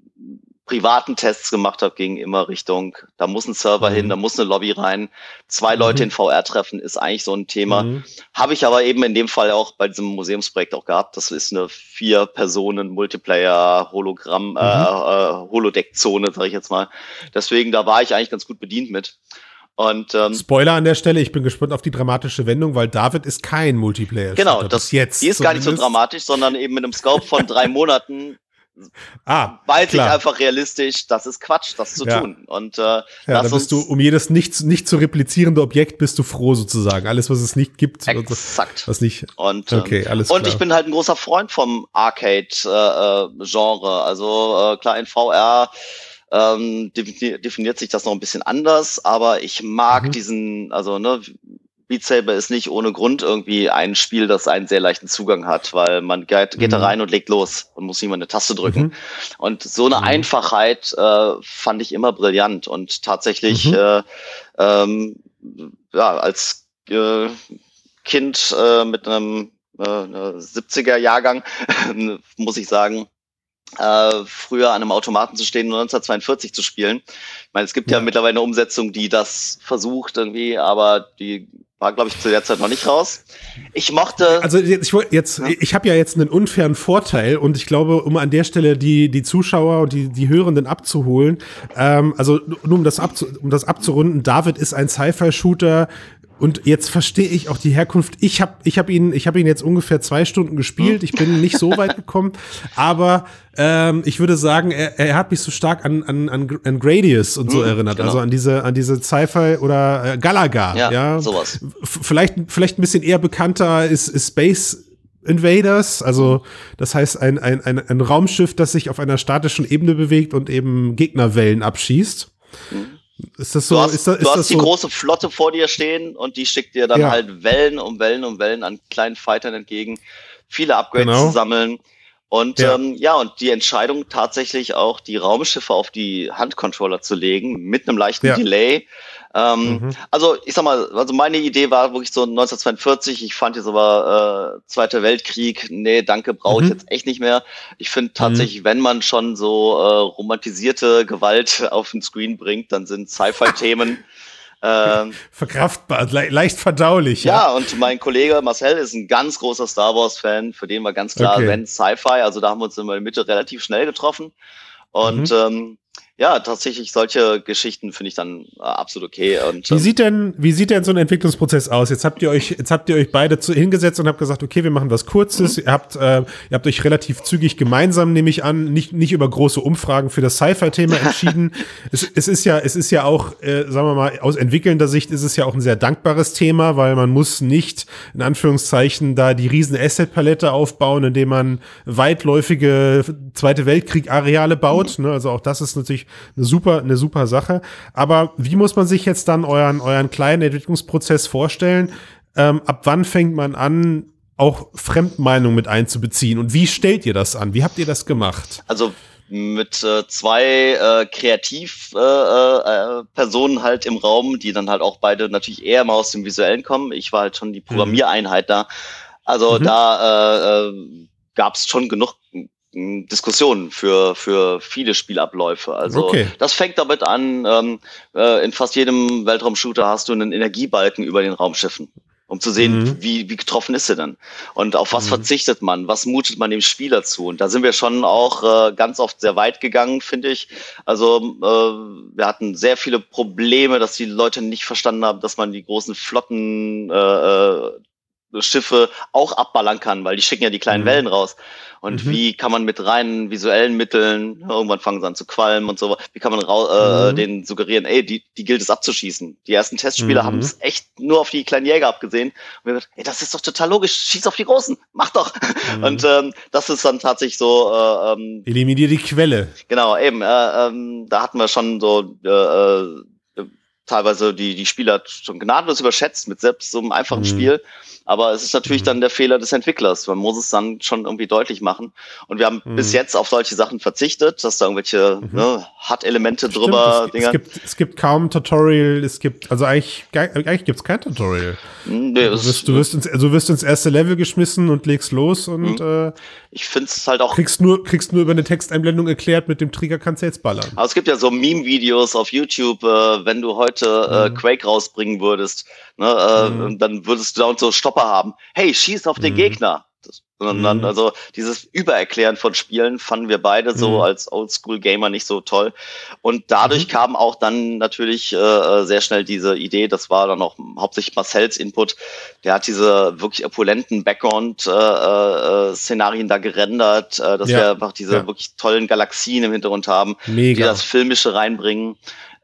privaten Tests gemacht habe, ging immer Richtung, da muss ein Server mhm. hin, da muss eine Lobby rein, zwei mhm. Leute in VR treffen, ist eigentlich so ein Thema. Mhm. Habe ich aber eben in dem Fall auch bei diesem Museumsprojekt auch gehabt. Das ist eine vier Personen Multiplayer Hologramm äh, mhm. äh, Holodeck Zone, sage ich jetzt mal. Deswegen da war ich eigentlich ganz gut bedient mit. Und, ähm, Spoiler an der Stelle, ich bin gespannt auf die dramatische Wendung, weil David ist kein Multiplayer. Genau, das jetzt. Die ist zumindest. gar nicht so dramatisch, sondern eben mit einem Scope von drei Monaten Ah, weiß klar. ich einfach realistisch, das ist Quatsch, das zu ja. tun. Und äh, ja, da bist du um jedes nicht, nicht zu replizierende Objekt bist du froh sozusagen. Alles, was es nicht gibt, Exakt. was nicht. Und, ähm, okay, alles und ich bin halt ein großer Freund vom Arcade-Genre. Äh, also äh, klar in VR ähm, definiert sich das noch ein bisschen anders, aber ich mag mhm. diesen, also ne, Beat Saber ist nicht ohne Grund irgendwie ein Spiel, das einen sehr leichten Zugang hat, weil man geht, geht mhm. da rein und legt los und muss nicht mal eine Taste drücken. Mhm. Und so eine mhm. Einfachheit äh, fand ich immer brillant und tatsächlich mhm. äh, ähm, ja, als äh, Kind äh, mit einem äh, 70er Jahrgang muss ich sagen, äh, früher an einem Automaten zu stehen und 1942 zu spielen. Ich meine, es gibt ja, ja mittlerweile eine Umsetzung, die das versucht irgendwie, aber die war, glaube ich, zu der Zeit noch nicht raus. Ich mochte. Also ich wollte jetzt, ja. ich habe ja jetzt einen unfairen Vorteil und ich glaube, um an der Stelle die die Zuschauer und die die Hörenden abzuholen, ähm, also nur um das abzu, um das abzurunden, David ist ein Sci-Fi-Shooter und jetzt verstehe ich auch die Herkunft. Ich habe ich hab ihn, ich hab ihn jetzt ungefähr zwei Stunden gespielt. Ich bin nicht so weit gekommen, aber ähm, ich würde sagen, er, er hat mich so stark an, an, an, an Gradius und so mhm, erinnert. Genau. Also an diese, an diese Sci-Fi oder äh, Galaga. Ja, ja, sowas. Vielleicht, vielleicht ein bisschen eher bekannter ist, ist Space Invaders, also das heißt ein, ein, ein, ein Raumschiff, das sich auf einer statischen Ebene bewegt und eben Gegnerwellen abschießt. Mhm. Ist das so? Du hast, ist das, ist du hast die so? große Flotte vor dir stehen und die schickt dir dann ja. halt Wellen um Wellen um Wellen an kleinen Fightern entgegen, viele Upgrades genau. zu sammeln. Und ja. Ähm, ja, und die Entscheidung tatsächlich auch die Raumschiffe auf die Handcontroller zu legen, mit einem leichten ja. Delay, ähm, mhm. Also ich sag mal, also meine Idee war wirklich so 1942. Ich fand jetzt aber äh, Zweiter Weltkrieg, nee, danke, brauche ich mhm. jetzt echt nicht mehr. Ich finde tatsächlich, mhm. wenn man schon so äh, romantisierte Gewalt auf den Screen bringt, dann sind Sci-Fi-Themen ähm, Verkraftbar, le leicht verdaulich. Ja. ja, und mein Kollege Marcel ist ein ganz großer Star Wars-Fan, für den war ganz klar, okay. wenn Sci-Fi, also da haben wir uns in der Mitte relativ schnell getroffen. Und mhm. ähm, ja, tatsächlich solche Geschichten finde ich dann äh, absolut okay. Und, wie ähm, sieht denn, wie sieht denn so ein Entwicklungsprozess aus? Jetzt habt ihr euch, jetzt habt ihr euch beide zu, hingesetzt und habt gesagt, okay, wir machen was Kurzes. Mhm. Ihr habt, äh, ihr habt euch relativ zügig gemeinsam, nehme ich an, nicht, nicht über große Umfragen für das Sci-Fi-Thema entschieden. es, es ist ja, es ist ja auch, äh, sagen wir mal, aus entwickelnder Sicht ist es ja auch ein sehr dankbares Thema, weil man muss nicht, in Anführungszeichen, da die riesen Asset-Palette aufbauen, indem man weitläufige Zweite Weltkrieg-Areale baut. Mhm. Ne? Also auch das ist natürlich eine super, eine super Sache. Aber wie muss man sich jetzt dann euren, euren kleinen Entwicklungsprozess vorstellen? Ähm, ab wann fängt man an, auch Fremdmeinung mit einzubeziehen? Und wie stellt ihr das an? Wie habt ihr das gemacht? Also mit äh, zwei äh, Kreativpersonen äh, äh, halt im Raum, die dann halt auch beide natürlich eher mal aus dem Visuellen kommen. Ich war halt schon die mhm. Programmiereinheit da. Also mhm. da äh, äh, gab es schon genug Diskussionen für, für viele Spielabläufe. Also okay. das fängt damit an, ähm, äh, in fast jedem Weltraumshooter hast du einen Energiebalken über den Raumschiffen um zu sehen, mhm. wie, wie getroffen ist er dann und auf was mhm. verzichtet man, was mutet man dem Spieler zu. Und da sind wir schon auch äh, ganz oft sehr weit gegangen, finde ich. Also äh, wir hatten sehr viele Probleme, dass die Leute nicht verstanden haben, dass man die großen Flotten äh, äh Schiffe auch abballern kann, weil die schicken ja die kleinen mhm. Wellen raus. Und mhm. wie kann man mit reinen visuellen Mitteln, irgendwann fangen sie an zu qualmen und so, wie kann man äh, mhm. denen suggerieren, ey, die, die gilt es abzuschießen. Die ersten Testspieler mhm. haben es echt nur auf die kleinen Jäger abgesehen. Und wir gesagt, ey, das ist doch total logisch, schieß auf die Großen, mach doch. Mhm. Und ähm, das ist dann tatsächlich so. Äh, ähm, Eliminier die Quelle. Genau, eben. Äh, ähm, da hatten wir schon so äh, äh teilweise die, die Spieler schon gnadenlos überschätzt mit selbst so einem einfachen mhm. Spiel. Aber es ist natürlich mhm. dann der Fehler des Entwicklers. Man muss es dann schon irgendwie deutlich machen. Und wir haben mhm. bis jetzt auf solche Sachen verzichtet, dass da irgendwelche mhm. ne, HUD-Elemente drüber. Es, es, gibt, es gibt kaum Tutorial, es gibt, also eigentlich, eigentlich gibt es kein Tutorial. Nee, du, wirst, du, wirst ins, du wirst ins erste Level geschmissen und legst los und mhm. äh, ich finde es halt auch. Kriegst nur, kriegst nur über eine Texteinblendung erklärt, mit dem Trigger kannst du jetzt ballern. Aber es gibt ja so Meme-Videos auf YouTube, äh, wenn du heute äh, mhm. Quake rausbringen würdest, ne, äh, mhm. dann würdest du da und so Stopper haben. Hey, schieß auf den mhm. Gegner. Sondern dann, mhm. also dieses Übererklären von Spielen fanden wir beide so mhm. als Oldschool-Gamer nicht so toll. Und dadurch mhm. kam auch dann natürlich äh, äh, sehr schnell diese Idee, das war dann auch hauptsächlich Marcells Input, der hat diese wirklich opulenten Background-Szenarien äh, äh, da gerendert, äh, dass ja. wir einfach diese ja. wirklich tollen Galaxien im Hintergrund haben, Mega. die das Filmische reinbringen.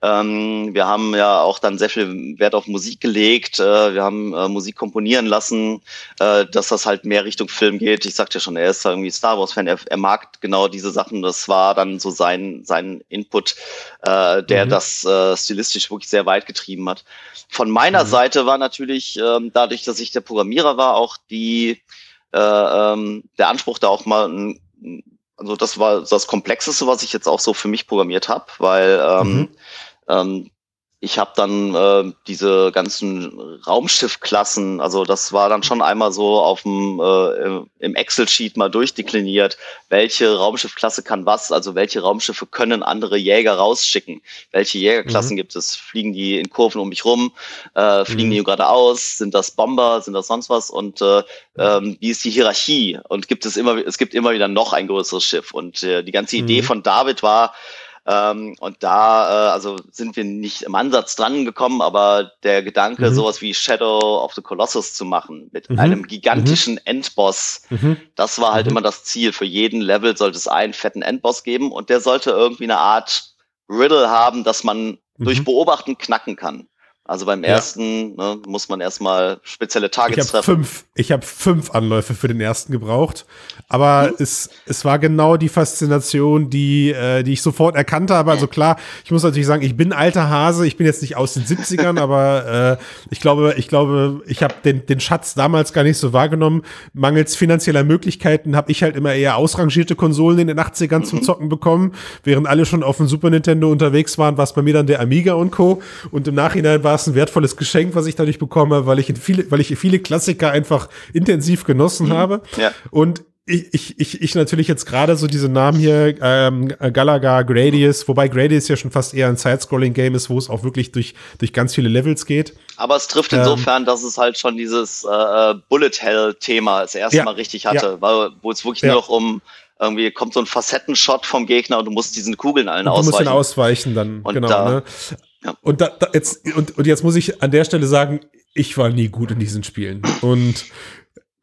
Ähm, wir haben ja auch dann sehr viel Wert auf Musik gelegt. Äh, wir haben äh, Musik komponieren lassen, äh, dass das halt mehr Richtung Film geht. Ich sagte ja schon, er ist irgendwie Star Wars-Fan. Er, er, mag genau diese Sachen. Das war dann so sein, sein Input, äh, der mhm. das äh, stilistisch wirklich sehr weit getrieben hat. Von meiner mhm. Seite war natürlich, ähm, dadurch, dass ich der Programmierer war, auch die, äh, ähm, der Anspruch da auch mal ein also das war das Komplexeste, was ich jetzt auch so für mich programmiert habe, weil ähm, mhm. Ähm, ich habe dann äh, diese ganzen Raumschiffklassen, also das war dann schon einmal so auf dem äh, im Excel-Sheet mal durchdekliniert, welche Raumschiffklasse kann was, also welche Raumschiffe können andere Jäger rausschicken, welche Jägerklassen mhm. gibt es, fliegen die in Kurven um mich rum, äh, fliegen mhm. die geradeaus, sind das Bomber, sind das sonst was? Und äh, ähm, wie ist die Hierarchie? Und gibt es immer, es gibt immer wieder noch ein größeres Schiff. Und äh, die ganze Idee mhm. von David war, ähm, und da äh, also sind wir nicht im Ansatz dran gekommen, aber der Gedanke, mhm. sowas wie Shadow of the Colossus zu machen, mit mhm. einem gigantischen mhm. Endboss, mhm. das war halt mhm. immer das Ziel. Für jeden Level sollte es einen fetten Endboss geben und der sollte irgendwie eine Art Riddle haben, dass man durch mhm. Beobachten knacken kann. Also beim ersten ja. ne, muss man erstmal spezielle Targets ich treffen. Fünf, ich habe fünf Anläufe für den ersten gebraucht, aber mhm. es, es war genau die Faszination, die, äh, die ich sofort erkannt habe. Also klar, ich muss natürlich sagen, ich bin alter Hase, ich bin jetzt nicht aus den 70ern, aber äh, ich glaube, ich glaube, ich habe den, den Schatz damals gar nicht so wahrgenommen. Mangels finanzieller Möglichkeiten habe ich halt immer eher ausrangierte Konsolen in den 80ern mhm. zum Zocken bekommen, während alle schon auf dem Super Nintendo unterwegs waren, war es bei mir dann der Amiga und Co. Und im Nachhinein war ein wertvolles Geschenk, was ich dadurch bekomme, weil ich viele, weil ich viele Klassiker einfach intensiv genossen mhm. habe. Ja. Und ich, ich, ich, ich natürlich jetzt gerade so diese Namen hier, ähm, Galaga, Gradius, wobei Gradius ja schon fast eher ein Side-Scrolling-Game ist, wo es auch wirklich durch, durch ganz viele Levels geht. Aber es trifft insofern, ähm, dass es halt schon dieses äh, äh Bullet Hell-Thema das erste ja, Mal richtig hatte, ja. weil, wo es wirklich ja. nur noch um irgendwie kommt so ein Facettenshot vom Gegner und du musst diesen Kugeln allen und du ausweichen. Du musst ihn ausweichen dann, und genau. Da, ne? Ja. Und, da, da jetzt, und, und jetzt muss ich an der Stelle sagen, ich war nie gut in diesen Spielen. Und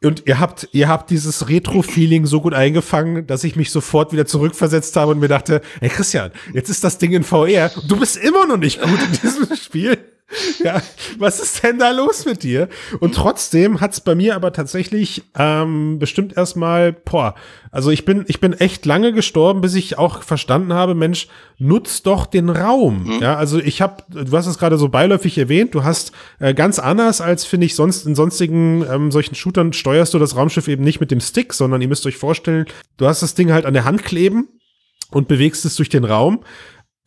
und ihr habt, ihr habt dieses Retro-Feeling so gut eingefangen, dass ich mich sofort wieder zurückversetzt habe und mir dachte, hey Christian, jetzt ist das Ding in VR. Du bist immer noch nicht gut in diesem Spiel. ja, was ist denn da los mit dir? Und trotzdem hat's bei mir aber tatsächlich ähm, bestimmt erstmal, boah, also ich bin, ich bin echt lange gestorben, bis ich auch verstanden habe, Mensch, nutz doch den Raum. Mhm. Ja, also ich habe, du hast es gerade so beiläufig erwähnt, du hast äh, ganz anders als, finde ich, sonst in sonstigen ähm, solchen Shootern steuerst du das Raumschiff eben nicht mit dem Stick, sondern ihr müsst euch vorstellen, du hast das Ding halt an der Hand kleben und bewegst es durch den Raum.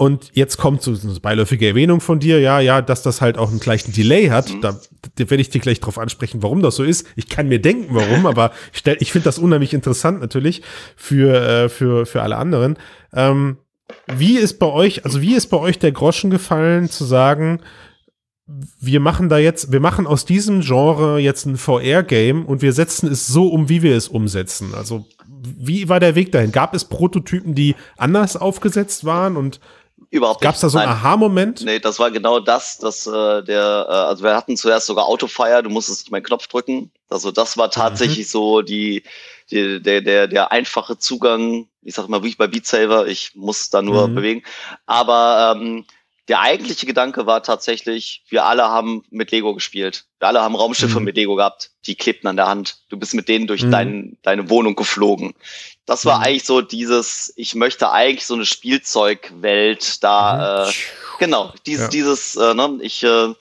Und jetzt kommt so eine beiläufige Erwähnung von dir, ja, ja, dass das halt auch einen gleichen Delay hat. Mhm. Da, da werde ich dir gleich drauf ansprechen, warum das so ist. Ich kann mir denken, warum, aber ich, stell, ich finde das unheimlich interessant natürlich für, äh, für, für alle anderen. Ähm, wie ist bei euch, also wie ist bei euch der Groschen gefallen, zu sagen, wir machen da jetzt, wir machen aus diesem Genre jetzt ein VR-Game und wir setzen es so um, wie wir es umsetzen. Also, wie war der Weg dahin? Gab es Prototypen, die anders aufgesetzt waren und Überhaupt Gab es da so einen Aha-Moment? Nee, das war genau das, dass äh, der, äh, also wir hatten zuerst sogar Autofire, du musstest nicht meinen Knopf drücken. Also das war tatsächlich mhm. so die, die, der, der, der einfache Zugang, ich sag mal wirklich bei Beat Saber, ich muss da nur mhm. bewegen. Aber ähm, der eigentliche Gedanke war tatsächlich, wir alle haben mit Lego gespielt. Wir alle haben Raumschiffe mhm. mit Lego gehabt. Die klebten an der Hand. Du bist mit denen durch mhm. dein, deine Wohnung geflogen. Das war mhm. eigentlich so dieses, ich möchte eigentlich so eine Spielzeugwelt da, mhm. äh, genau, dieses, ja. dieses, äh, ne, ich, äh,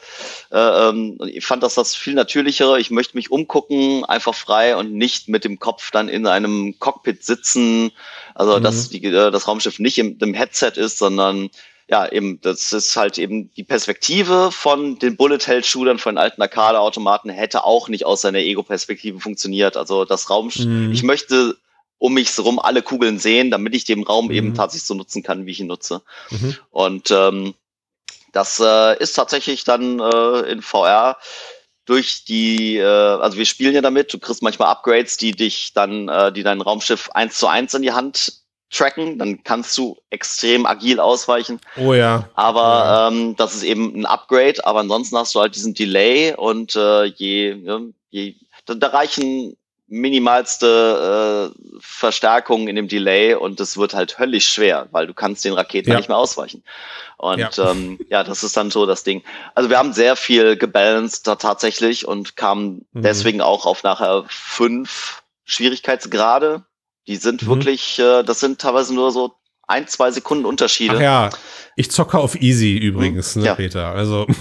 äh, ähm, ich fand das das viel natürlichere. Ich möchte mich umgucken, einfach frei und nicht mit dem Kopf dann in einem Cockpit sitzen. Also, dass mhm. die, äh, das Raumschiff nicht im, im Headset ist, sondern ja, eben, das ist halt eben die Perspektive von den Bullet-Hell-Shootern, von den alten Arcade-Automaten, hätte auch nicht aus seiner Ego-Perspektive funktioniert. Also das Raum, mhm. ich möchte um mich herum alle Kugeln sehen, damit ich den Raum mhm. eben tatsächlich so nutzen kann, wie ich ihn nutze. Mhm. Und ähm, das äh, ist tatsächlich dann äh, in VR durch die, äh, also wir spielen ja damit, du kriegst manchmal Upgrades, die dich dann, äh, die dein Raumschiff eins zu eins in die Hand tracken, dann kannst du extrem agil ausweichen. Oh ja. Aber ja. Ähm, das ist eben ein Upgrade, aber ansonsten hast du halt diesen Delay und äh, je, ne, je da, da reichen minimalste äh, Verstärkungen in dem Delay und es wird halt höllisch schwer, weil du kannst den Raketen ja. nicht mehr ausweichen. Und ja. Ähm, ja, das ist dann so das Ding. Also wir haben sehr viel gebalanced da tatsächlich und kamen mhm. deswegen auch auf nachher fünf Schwierigkeitsgrade die sind mhm. wirklich, äh, das sind teilweise nur so ein, zwei Sekunden Unterschiede. Ach ja, ich zocke auf easy übrigens, mhm. ne, ja. Peter. Also.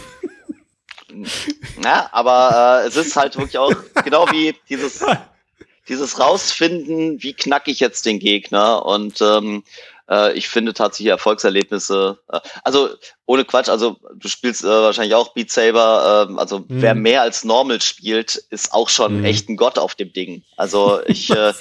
Ja, aber äh, es ist halt wirklich auch genau wie dieses, dieses Rausfinden, wie knacke ich jetzt den Gegner und ähm, äh, ich finde tatsächlich Erfolgserlebnisse, äh, also ohne Quatsch, also du spielst äh, wahrscheinlich auch Beat Saber, äh, also mhm. wer mehr als Normal spielt, ist auch schon mhm. echt ein Gott auf dem Ding. Also ich äh,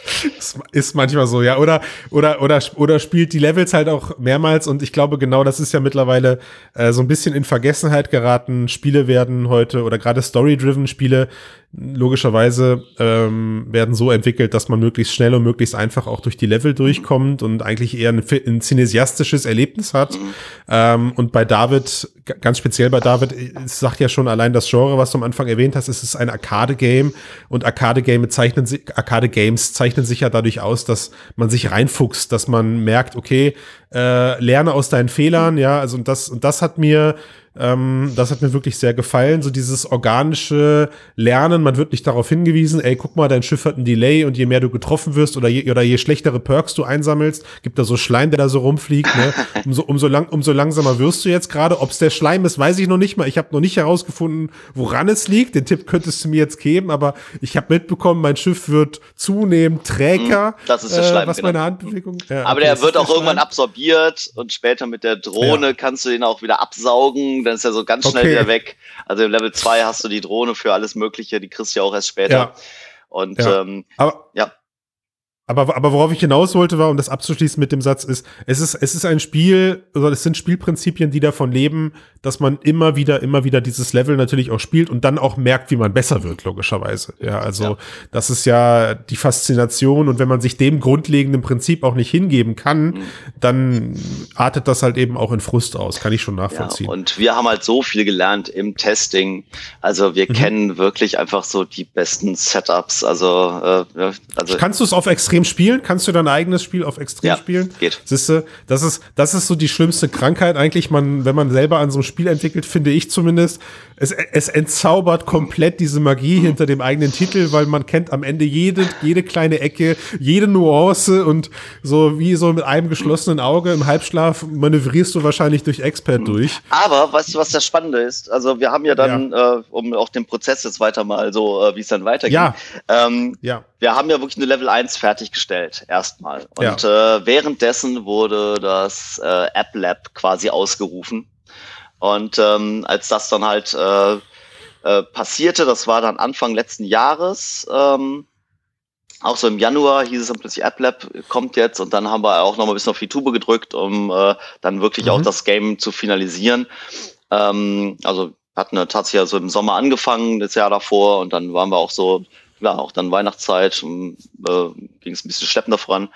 ist manchmal so, ja, oder oder oder oder spielt die Levels halt auch mehrmals und ich glaube genau, das ist ja mittlerweile äh, so ein bisschen in Vergessenheit geraten. Spiele werden heute oder gerade Story-driven Spiele logischerweise ähm, werden so entwickelt, dass man möglichst schnell und möglichst einfach auch durch die Level durchkommt und eigentlich eher ein, ein cinesiastisches Erlebnis hat. Mhm. Ähm, und bei David, ganz speziell bei David, es sagt ja schon allein das Genre, was du am Anfang erwähnt hast, es ist ein Arcade-Game und Arcade-Game zeichnen sich, Arcade-Games zeichnen sich ja dadurch aus, dass man sich reinfuchst, dass man merkt, okay, äh, lerne aus deinen Fehlern, ja, also und das, und das hat mir ähm, das hat mir wirklich sehr gefallen. So dieses organische Lernen. Man wird nicht darauf hingewiesen, ey, guck mal, dein Schiff hat ein Delay und je mehr du getroffen wirst oder je, oder je schlechtere Perks du einsammelst, gibt da so Schleim, der da so rumfliegt. Ne? Umso, umso, lang, umso langsamer wirst du jetzt gerade. Ob es der Schleim ist, weiß ich noch nicht mal. Ich habe noch nicht herausgefunden, woran es liegt. Den Tipp könntest du mir jetzt geben, aber ich habe mitbekommen, mein Schiff wird zunehmend träger. Mhm, das ist der Schleim, äh, was genau. meine Handbewegung. Ja, aber okay, der wird auch irgendwann absorbiert und später mit der Drohne ja. kannst du ihn auch wieder absaugen dann ist er so ganz schnell okay. wieder weg. Also im Level 2 hast du die Drohne für alles Mögliche, die kriegst du ja auch erst später. Ja. Und ja. Ähm, aber, ja. Aber, aber worauf ich hinaus wollte, war, um das abzuschließen mit dem Satz, ist, es ist, es ist ein Spiel, oder es sind Spielprinzipien, die davon leben, dass man immer wieder, immer wieder dieses Level natürlich auch spielt und dann auch merkt, wie man besser wird, logischerweise. Ja, also ja. das ist ja die Faszination und wenn man sich dem grundlegenden Prinzip auch nicht hingeben kann, mhm. dann artet das halt eben auch in Frust aus, kann ich schon nachvollziehen. Ja, und wir haben halt so viel gelernt im Testing. Also wir mhm. kennen wirklich einfach so die besten Setups. Also, äh, also kannst du es auf extrem extrem spielen? Kannst du dein eigenes Spiel auf extrem ja, spielen? Geht. Siehste, das ist, das ist so die schlimmste Krankheit eigentlich, man, wenn man selber an so einem Spiel entwickelt, finde ich zumindest. es, es entzaubert komplett diese Magie hinter dem eigenen Titel, weil man kennt am Ende jede, jede kleine Ecke, jede Nuance und so wie so mit einem geschlossenen Auge im Halbschlaf manövrierst du wahrscheinlich durch Expert durch. Aber weißt du, was das Spannende ist? Also wir haben ja dann, ja. Äh, um auch den Prozess jetzt weiter mal so, äh, wie es dann weitergeht. Ja. Ähm, ja. Wir haben ja wirklich eine Level 1 fertiggestellt, erstmal. Und ja. äh, währenddessen wurde das äh, App Lab quasi ausgerufen. Und ähm, als das dann halt äh, äh, passierte, das war dann Anfang letzten Jahres, ähm, auch so im Januar hieß es dann plötzlich AppLab kommt jetzt und dann haben wir auch noch mal ein bisschen auf die Tube gedrückt, um äh, dann wirklich mhm. auch das Game zu finalisieren. Ähm, also hatten wir tatsächlich also im Sommer angefangen, das Jahr davor und dann waren wir auch so ja, auch dann Weihnachtszeit, ähm, äh, ging es ein bisschen schleppender voran.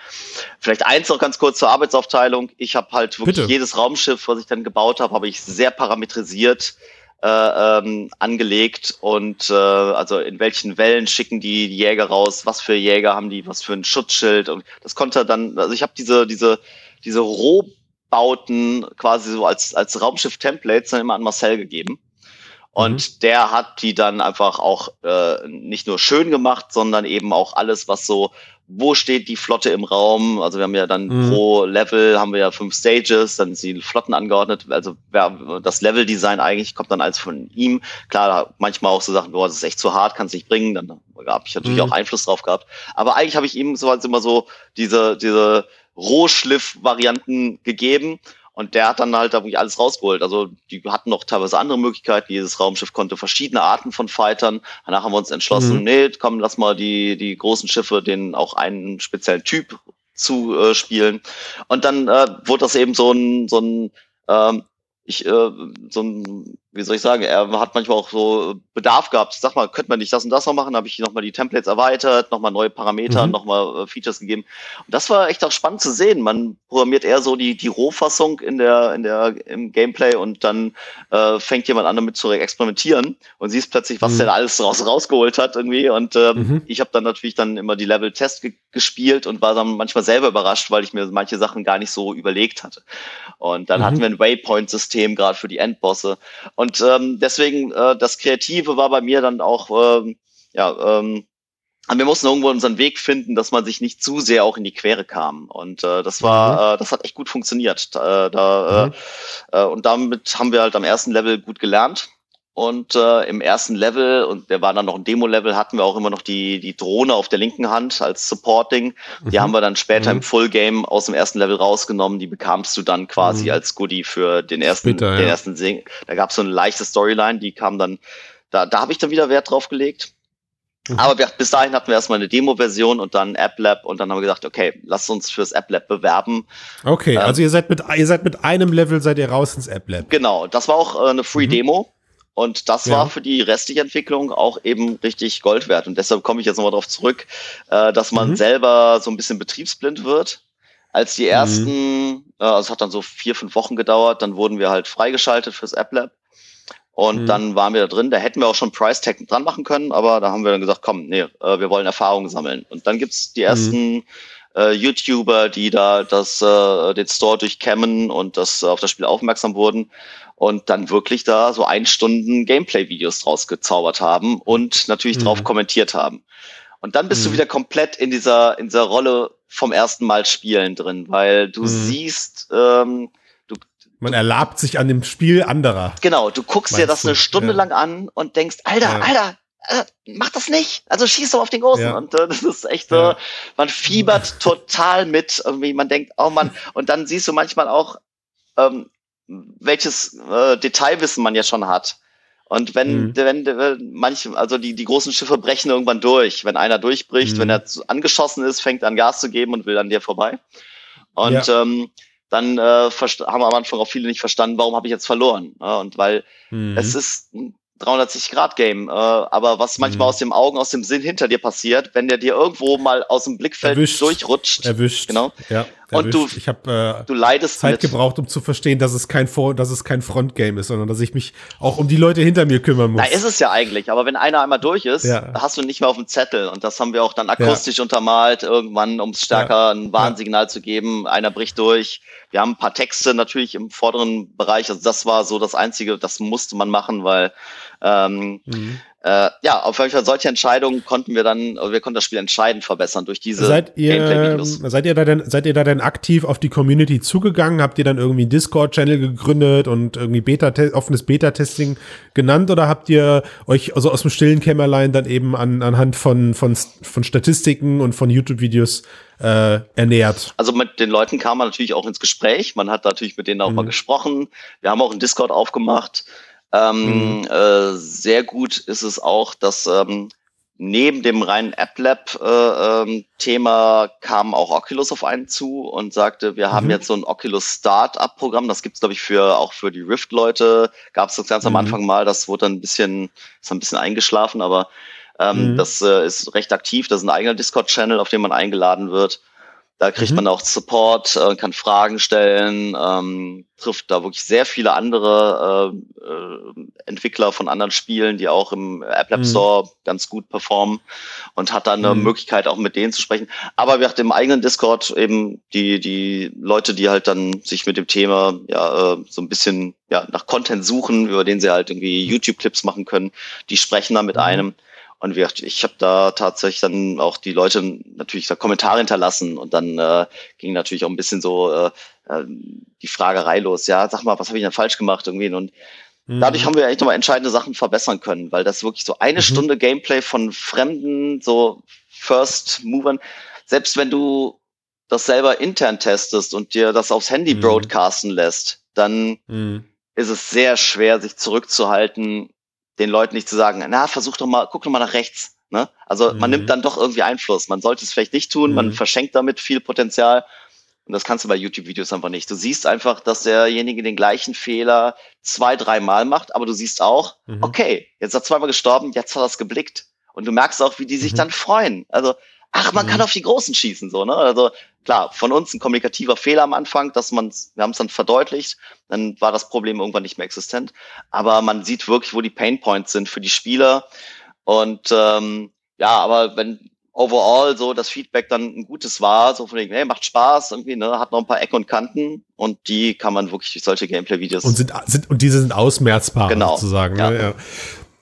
Vielleicht eins noch ganz kurz zur Arbeitsaufteilung. Ich habe halt wirklich Bitte. jedes Raumschiff, was ich dann gebaut habe, habe ich sehr parametrisiert äh, ähm, angelegt und äh, also in welchen Wellen schicken die, die Jäger raus, was für Jäger haben die, was für ein Schutzschild und das konnte dann, also ich habe diese diese diese Rohbauten quasi so als als Raumschiff-Templates dann immer an Marcel gegeben. Und mhm. der hat die dann einfach auch äh, nicht nur schön gemacht, sondern eben auch alles, was so, wo steht die Flotte im Raum? Also wir haben ja dann mhm. pro Level haben wir ja fünf Stages, dann sind die Flotten angeordnet. Also das Level-Design eigentlich kommt dann alles von ihm. Klar, manchmal auch so Sachen, boah, das ist echt zu hart, kannst nicht bringen. Dann habe ich natürlich mhm. auch Einfluss drauf gehabt. Aber eigentlich habe ich ihm so als immer so diese, diese Rohschliff-Varianten gegeben. Und der hat dann halt da wirklich alles rausgeholt. Also die hatten noch teilweise andere Möglichkeiten. Jedes Raumschiff konnte verschiedene Arten von Fightern. Danach haben wir uns entschlossen, mhm. nee, komm, lass mal die, die großen Schiffe denen auch einen speziellen Typ zu äh, spielen. Und dann äh, wurde das eben so ein, so ein ähm, ich, äh, so ein, wie soll ich sagen, er hat manchmal auch so Bedarf gehabt. Sag mal, könnte man nicht das und das noch machen? Habe ich nochmal die Templates erweitert, nochmal neue Parameter, mhm. nochmal äh, Features gegeben. Und das war echt auch spannend zu sehen. Man programmiert eher so die, die Rohfassung in der, in der, im Gameplay und dann äh, fängt jemand an damit zu experimentieren und siehst plötzlich, was mhm. der alles raus, rausgeholt hat irgendwie. Und äh, mhm. ich habe dann natürlich dann immer die Level-Test ge gespielt und war dann manchmal selber überrascht, weil ich mir manche Sachen gar nicht so überlegt hatte. Und dann hatten mhm. wir ein Waypoint-System gerade für die Endbosse. Und ähm, deswegen, äh, das Kreative war bei mir dann auch, ähm, ja, ähm, wir mussten irgendwo unseren Weg finden, dass man sich nicht zu sehr auch in die Quere kam. Und äh, das war, mhm. äh, das hat echt gut funktioniert. Äh, da, mhm. äh, und damit haben wir halt am ersten Level gut gelernt. Und äh, im ersten Level, und der war dann noch ein Demo-Level, hatten wir auch immer noch die, die Drohne auf der linken Hand als Supporting. Die mhm. haben wir dann später mhm. im Full-Game aus dem ersten Level rausgenommen. Die bekamst du dann quasi mhm. als Goodie für den ersten, Später, den ja. ersten Sing. Da gab es so eine leichte Storyline, die kam dann, da, da habe ich dann wieder Wert drauf gelegt. Mhm. Aber wir, bis dahin hatten wir erstmal eine Demo-Version und dann App Lab und dann haben wir gesagt, okay, lasst uns fürs App Lab bewerben. Okay, ähm, also ihr seid mit ihr seid mit einem Level seid ihr raus ins App Lab. Genau, das war auch äh, eine Free mhm. Demo. Und das ja. war für die restliche Entwicklung auch eben richtig Gold wert. Und deshalb komme ich jetzt nochmal darauf zurück, äh, dass man mhm. selber so ein bisschen betriebsblind wird. Als die ersten, mhm. äh, also es hat dann so vier, fünf Wochen gedauert, dann wurden wir halt freigeschaltet fürs App Lab. Und mhm. dann waren wir da drin. Da hätten wir auch schon Price Tag dran machen können, aber da haben wir dann gesagt, komm, nee, äh, wir wollen Erfahrungen sammeln. Und dann gibt's die mhm. ersten äh, YouTuber, die da das, äh, den Store durchkämmen und das äh, auf das Spiel aufmerksam wurden und dann wirklich da so ein Stunden Gameplay-Videos draus gezaubert haben und natürlich mhm. drauf kommentiert haben. Und dann bist mhm. du wieder komplett in dieser, in dieser Rolle vom ersten Mal spielen drin, weil du mhm. siehst, ähm, du, man erlabt sich an dem Spiel anderer. Genau, du guckst dir das du? eine Stunde ja. lang an und denkst, Alter, ja. Alter, äh, mach das nicht. Also schieß doch auf den Großen. Ja. Und äh, das ist echt so, äh, man fiebert total mit. Irgendwie, man denkt, oh man, und dann siehst du manchmal auch, ähm, welches äh, Detailwissen man jetzt schon hat. Und wenn, mhm. wenn, wenn manche, also die, die großen Schiffe brechen irgendwann durch. Wenn einer durchbricht, mhm. wenn er angeschossen ist, fängt an Gas zu geben und will an dir vorbei. Und ja. ähm, dann äh, haben am Anfang auch viele nicht verstanden, warum habe ich jetzt verloren. Ja, und weil mhm. es ist 360-Grad-Game. Äh, aber was manchmal mhm. aus dem Augen, aus dem Sinn hinter dir passiert, wenn der dir irgendwo mal aus dem Blickfeld erwischt. durchrutscht. Erwischt. Genau. Ja, und du, ich habe äh, du leidest Zeit mit. gebraucht, um zu verstehen, dass es kein Vor dass es kein Frontgame ist, sondern dass ich mich auch um die Leute hinter mir kümmern muss. Na, ist es ja eigentlich, aber wenn einer einmal durch ist, ja. hast du nicht mehr auf dem Zettel und das haben wir auch dann akustisch ja. untermalt, irgendwann, um es stärker ja. ein Warnsignal zu geben, einer bricht durch. Wir haben ein paar Texte natürlich im vorderen Bereich, also das war so das Einzige, das musste man machen, weil ähm, mhm. Äh, ja, auf jeden Fall solche Entscheidungen konnten wir dann, wir konnten das Spiel entscheidend verbessern durch diese seid ihr, Seid ihr da denn, seid ihr da denn aktiv auf die Community zugegangen? Habt ihr dann irgendwie einen Discord-Channel gegründet und irgendwie Beta offenes Beta-Testing genannt oder habt ihr euch also aus dem stillen Kämmerlein dann eben an, anhand von, von, von Statistiken und von YouTube-Videos äh, ernährt? Also mit den Leuten kam man natürlich auch ins Gespräch. Man hat natürlich mit denen auch mhm. mal gesprochen. Wir haben auch einen Discord aufgemacht. Ähm, mhm. äh, sehr gut ist es auch, dass ähm, neben dem reinen App-Lab-Thema äh, ähm, kam auch Oculus auf einen zu und sagte, wir mhm. haben jetzt so ein Oculus Startup-Programm, das gibt's glaube ich für auch für die Rift-Leute, gab es das ganz mhm. am Anfang mal, das wurde dann ein bisschen, ist ein bisschen eingeschlafen, aber ähm, mhm. das äh, ist recht aktiv, das ist ein eigener Discord-Channel, auf dem man eingeladen wird. Da kriegt mhm. man auch Support, äh, kann Fragen stellen, ähm, trifft da wirklich sehr viele andere äh, äh, Entwickler von anderen Spielen, die auch im App Lab mhm. Store ganz gut performen und hat dann eine mhm. Möglichkeit auch mit denen zu sprechen. Aber wir hatten im eigenen Discord eben die, die Leute, die halt dann sich mit dem Thema ja äh, so ein bisschen ja nach Content suchen, über den sie halt irgendwie YouTube-Clips machen können, die sprechen dann mit mhm. einem. Und wir, ich habe da tatsächlich dann auch die Leute natürlich da Kommentare hinterlassen und dann äh, ging natürlich auch ein bisschen so äh, äh, die Fragerei los. Ja, sag mal, was habe ich denn falsch gemacht irgendwie? Und mhm. dadurch haben wir echt nochmal entscheidende Sachen verbessern können, weil das wirklich so eine mhm. Stunde Gameplay von fremden, so First Movern, selbst wenn du das selber intern testest und dir das aufs Handy mhm. broadcasten lässt, dann mhm. ist es sehr schwer, sich zurückzuhalten den Leuten nicht zu sagen, na, versuch doch mal, guck doch mal nach rechts. Ne? Also mhm. man nimmt dann doch irgendwie Einfluss. Man sollte es vielleicht nicht tun, mhm. man verschenkt damit viel Potenzial. Und das kannst du bei YouTube-Videos einfach nicht. Du siehst einfach, dass derjenige den gleichen Fehler zwei, dreimal macht, aber du siehst auch, mhm. okay, jetzt hat er zweimal gestorben, jetzt hat er es geblickt. Und du merkst auch, wie die sich mhm. dann freuen. Also, ach, man kann mhm. auf die Großen schießen, so, ne? Also, klar, von uns ein kommunikativer Fehler am Anfang, dass man, wir haben es dann verdeutlicht, dann war das Problem irgendwann nicht mehr existent. Aber man sieht wirklich, wo die Pain Points sind für die Spieler. Und ähm, ja, aber wenn overall so das Feedback dann ein gutes war, so von wegen, hey, macht Spaß, irgendwie, ne, hat noch ein paar Ecken und Kanten und die kann man wirklich durch solche Gameplay-Videos. Und sind, sind, und diese sind ausmerzbar, genau. sozusagen. Ja. Ne? Ja.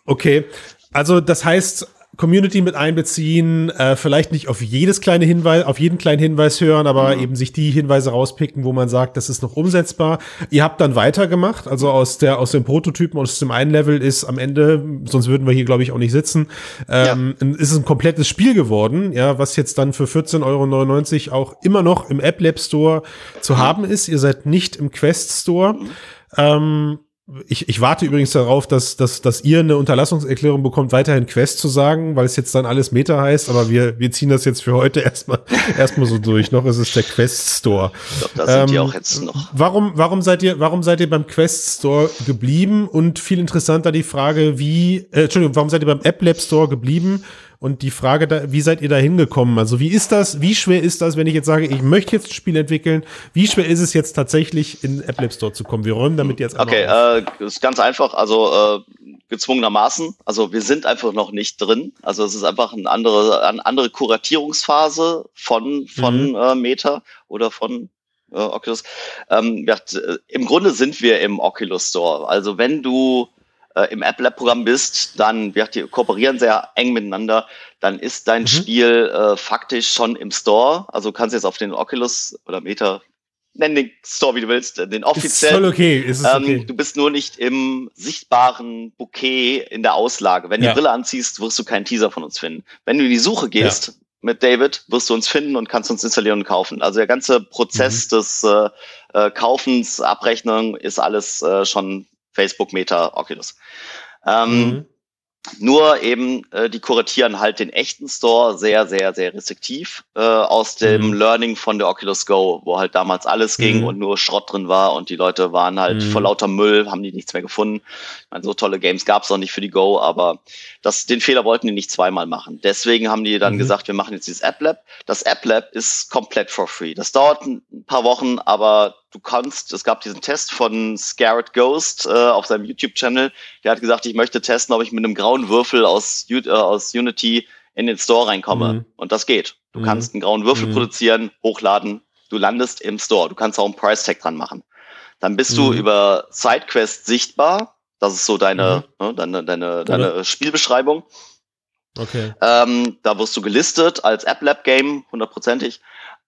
Okay. Also das heißt, Community mit einbeziehen, äh, vielleicht nicht auf jedes kleine Hinweis, auf jeden kleinen Hinweis hören, aber mhm. eben sich die Hinweise rauspicken, wo man sagt, das ist noch umsetzbar. Ihr habt dann weitergemacht, also aus der aus dem Prototypen aus dem einen Level ist am Ende, sonst würden wir hier glaube ich auch nicht sitzen, ähm, ja. ist es ein komplettes Spiel geworden, ja, was jetzt dann für 14,99 Euro auch immer noch im App Lab Store zu mhm. haben ist. Ihr seid nicht im Quest Store. Mhm. Ähm, ich, ich warte übrigens darauf, dass, dass, dass ihr eine Unterlassungserklärung bekommt, weiterhin Quest zu sagen, weil es jetzt dann alles Meta heißt, aber wir, wir ziehen das jetzt für heute erstmal erstmal so durch. Noch ist es der Quest Store. Ich glaube, da sind ähm, die auch jetzt noch. Warum, warum seid ihr, warum seid ihr beim Quest Store geblieben? Und viel interessanter die Frage, wie, äh, Entschuldigung, warum seid ihr beim App Lab Store geblieben? Und die Frage, da, wie seid ihr da hingekommen? Also wie ist das, wie schwer ist das, wenn ich jetzt sage, ich möchte jetzt ein Spiel entwickeln? Wie schwer ist es jetzt tatsächlich in App Lab Store zu kommen? Wir räumen damit jetzt Okay, äh, ist ganz einfach. Also äh, gezwungenermaßen. Also wir sind einfach noch nicht drin. Also es ist einfach eine andere, eine andere Kuratierungsphase von, von mhm. äh, Meta oder von äh, Oculus. Ähm, ja, Im Grunde sind wir im Oculus Store. Also wenn du äh, im App Lab Programm bist, dann wir die kooperieren sehr eng miteinander, dann ist dein mhm. Spiel äh, faktisch schon im Store. Also du kannst jetzt auf den Oculus oder Meta nenn den Store, wie du willst, äh, den offiziellen. Ist voll okay. Ist es ähm, okay. Du bist nur nicht im sichtbaren Bouquet in der Auslage. Wenn du ja. die Brille anziehst, wirst du keinen Teaser von uns finden. Wenn du in die Suche gehst ja. mit David, wirst du uns finden und kannst uns installieren und kaufen. Also der ganze Prozess mhm. des äh, äh Kaufens, Abrechnung ist alles äh, schon Facebook, Meta, Oculus. Ähm, mhm. Nur eben, äh, die kuratieren halt den echten Store sehr, sehr, sehr restriktiv äh, aus dem mhm. Learning von der Oculus Go, wo halt damals alles ging mhm. und nur Schrott drin war und die Leute waren halt mhm. vor lauter Müll, haben die nichts mehr gefunden. Ich meine, so tolle Games gab es auch nicht für die Go, aber das, den Fehler wollten die nicht zweimal machen. Deswegen haben die dann mhm. gesagt, wir machen jetzt dieses App Lab. Das App Lab ist komplett for free. Das dauert ein paar Wochen, aber du kannst, es gab diesen Test von Scared Ghost äh, auf seinem YouTube-Channel, der hat gesagt, ich möchte testen, ob ich mit einem grauen Würfel aus, äh, aus Unity in den Store reinkomme. Mhm. Und das geht. Du mhm. kannst einen grauen Würfel mhm. produzieren, hochladen, du landest im Store. Du kannst auch einen Price-Tag dran machen. Dann bist du mhm. über SideQuest sichtbar. Das ist so deine, mhm. ne, deine, deine, deine Spielbeschreibung. Okay. Ähm, da wirst du gelistet als App Lab Game, hundertprozentig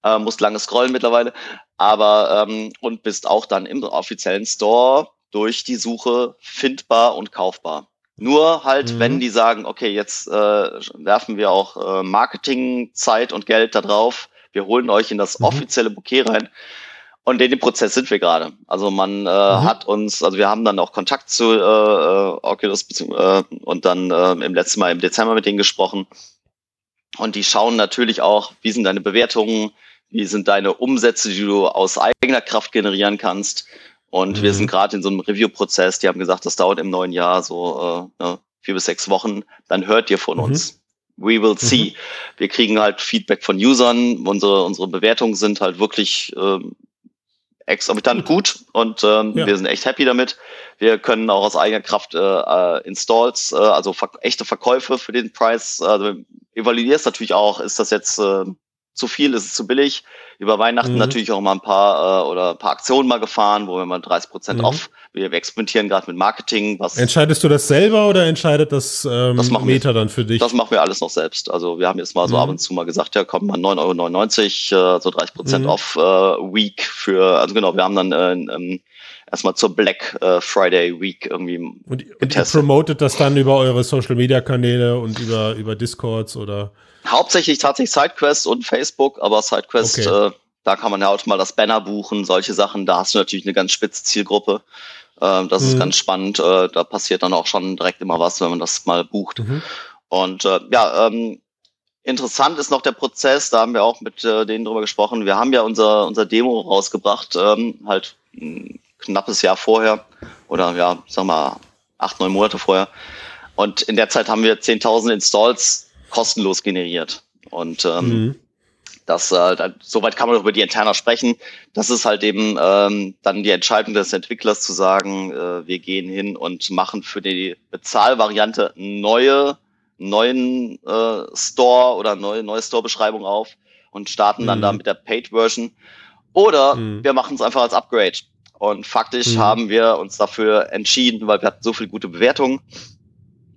äh, musst lange scrollen mittlerweile, aber ähm, und bist auch dann im offiziellen Store durch die Suche findbar und kaufbar. Nur halt, mhm. wenn die sagen, okay, jetzt äh, werfen wir auch äh, Marketing, Zeit und Geld da drauf, wir holen euch in das mhm. offizielle Bouquet rein. Und in dem Prozess sind wir gerade. Also man äh, mhm. hat uns, also wir haben dann auch Kontakt zu äh, äh Oculus äh, und dann äh, im letzten Mal im Dezember mit denen gesprochen. Und die schauen natürlich auch, wie sind deine Bewertungen, wie sind deine Umsätze, die du aus eigener Kraft generieren kannst. Und mhm. wir sind gerade in so einem Review-Prozess. Die haben gesagt, das dauert im neuen Jahr so äh, ne, vier bis sechs Wochen. Dann hört ihr von mhm. uns. We will see. Mhm. Wir kriegen halt Feedback von Usern. Unsere, unsere Bewertungen sind halt wirklich ähm, exorbitant gut und ähm, ja. wir sind echt happy damit. Wir können auch aus eigener Kraft äh, äh, Installs, äh, also ver echte Verkäufe für den Preis. Also evaluierst natürlich auch, ist das jetzt äh, zu viel, ist es zu billig. Über Weihnachten mhm. natürlich auch mal ein paar äh, oder ein paar Aktionen mal gefahren, wo wir mal 30 Prozent mhm. off. Wir experimentieren gerade mit Marketing. Was Entscheidest du das selber oder entscheidet das, ähm, das Meta wir, dann für dich? Das machen wir alles noch selbst. Also wir haben jetzt mal so mhm. ab und zu mal gesagt, ja komm mal 9,99 Euro, äh, so 30 Prozent mhm. off äh, Week für, also genau, wir haben dann äh, ähm, erstmal zur Black äh, Friday Week irgendwie und, und ihr promotet das dann über eure Social Media Kanäle und über, über Discords oder? Hauptsächlich tatsächlich SideQuest und Facebook, aber SideQuest, okay. äh, da kann man ja auch mal das Banner buchen, solche Sachen. Da hast du natürlich eine ganz spitze Zielgruppe. Äh, das mhm. ist ganz spannend. Äh, da passiert dann auch schon direkt immer was, wenn man das mal bucht. Mhm. Und äh, ja, ähm, interessant ist noch der Prozess. Da haben wir auch mit äh, denen drüber gesprochen. Wir haben ja unser, unser Demo rausgebracht, ähm, halt knappes Jahr vorher oder ja, sag mal acht, neun Monate vorher. Und in der Zeit haben wir 10.000 Installs kostenlos generiert. Und ähm, mhm. das, äh, da, soweit kann man über die Interna sprechen. Das ist halt eben ähm, dann die Entscheidung des Entwicklers zu sagen, äh, wir gehen hin und machen für die Bezahlvariante neue, neuen äh, Store oder neue, neue Store-Beschreibung auf und starten dann mhm. da mit der Paid-Version. Oder mhm. wir machen es einfach als Upgrade. Und faktisch mhm. haben wir uns dafür entschieden, weil wir hatten so viele gute Bewertungen,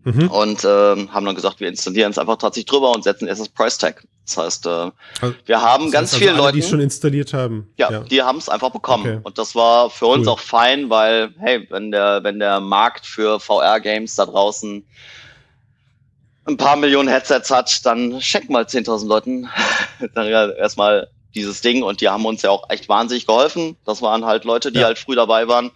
Mhm. Und ähm, haben dann gesagt, wir installieren es einfach tatsächlich drüber und setzen erst das Price Tag. Das heißt, äh, also, wir haben ganz viele also Leute, die schon installiert haben. Ja, ja. die haben es einfach bekommen. Okay. Und das war für uns cool. auch fein, weil, hey, wenn der, wenn der Markt für VR-Games da draußen ein paar Millionen Headsets hat, dann schenk mal 10.000 Leuten dann erstmal dieses Ding und die haben uns ja auch echt wahnsinnig geholfen. Das waren halt Leute, die ja. halt früh dabei waren,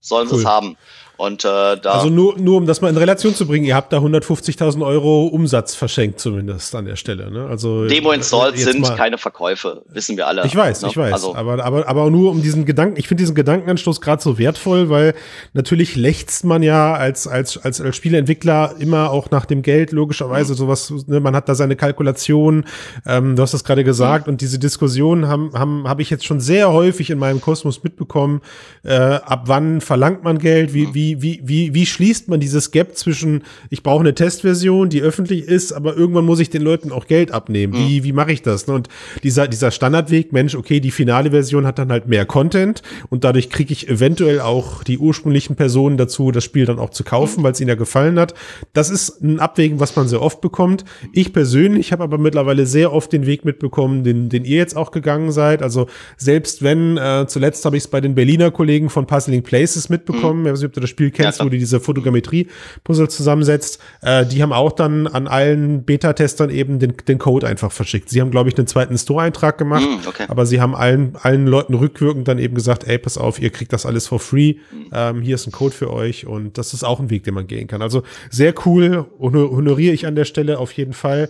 sollen cool. sie es haben. Und äh, da also nur, nur um das mal in Relation zu bringen, ihr habt da 150.000 Euro Umsatz verschenkt zumindest an der Stelle. Ne? Also Demo Installs sind mal. keine Verkäufe, wissen wir alle. Ich weiß, ne? ich weiß. Also, aber, aber, aber nur um diesen Gedanken, ich finde diesen Gedankenanstoß gerade so wertvoll, weil natürlich lächzt man ja als, als, als, als Spieleentwickler immer auch nach dem Geld, logischerweise mhm. sowas, ne? man hat da seine Kalkulation, ähm, du hast das gerade gesagt, mhm. und diese Diskussion haben, haben, habe ich jetzt schon sehr häufig in meinem Kosmos mitbekommen, äh, ab wann verlangt man Geld, wie, mhm. wie wie, wie, wie, wie schließt man dieses Gap zwischen, ich brauche eine Testversion, die öffentlich ist, aber irgendwann muss ich den Leuten auch Geld abnehmen. Wie, mhm. wie mache ich das? Und dieser, dieser Standardweg, Mensch, okay, die finale Version hat dann halt mehr Content und dadurch kriege ich eventuell auch die ursprünglichen Personen dazu, das Spiel dann auch zu kaufen, mhm. weil es ihnen ja gefallen hat. Das ist ein Abwägen, was man sehr oft bekommt. Ich persönlich habe aber mittlerweile sehr oft den Weg mitbekommen, den, den ihr jetzt auch gegangen seid. Also selbst wenn, äh, zuletzt habe ich es bei den Berliner Kollegen von Puzzling Places mitbekommen, mhm. ich weiß nicht, ob du das Spiel kennst, ja, wo du diese Fotogrammetrie-Puzzle zusammensetzt. Äh, die haben auch dann an allen Beta-Testern eben den, den Code einfach verschickt. Sie haben, glaube ich, einen zweiten Store-Eintrag gemacht, mm, okay. aber sie haben allen, allen Leuten rückwirkend dann eben gesagt, ey, pass auf, ihr kriegt das alles for free. Mm. Ähm, hier ist ein Code für euch und das ist auch ein Weg, den man gehen kann. Also sehr cool, honoriere ich an der Stelle auf jeden Fall.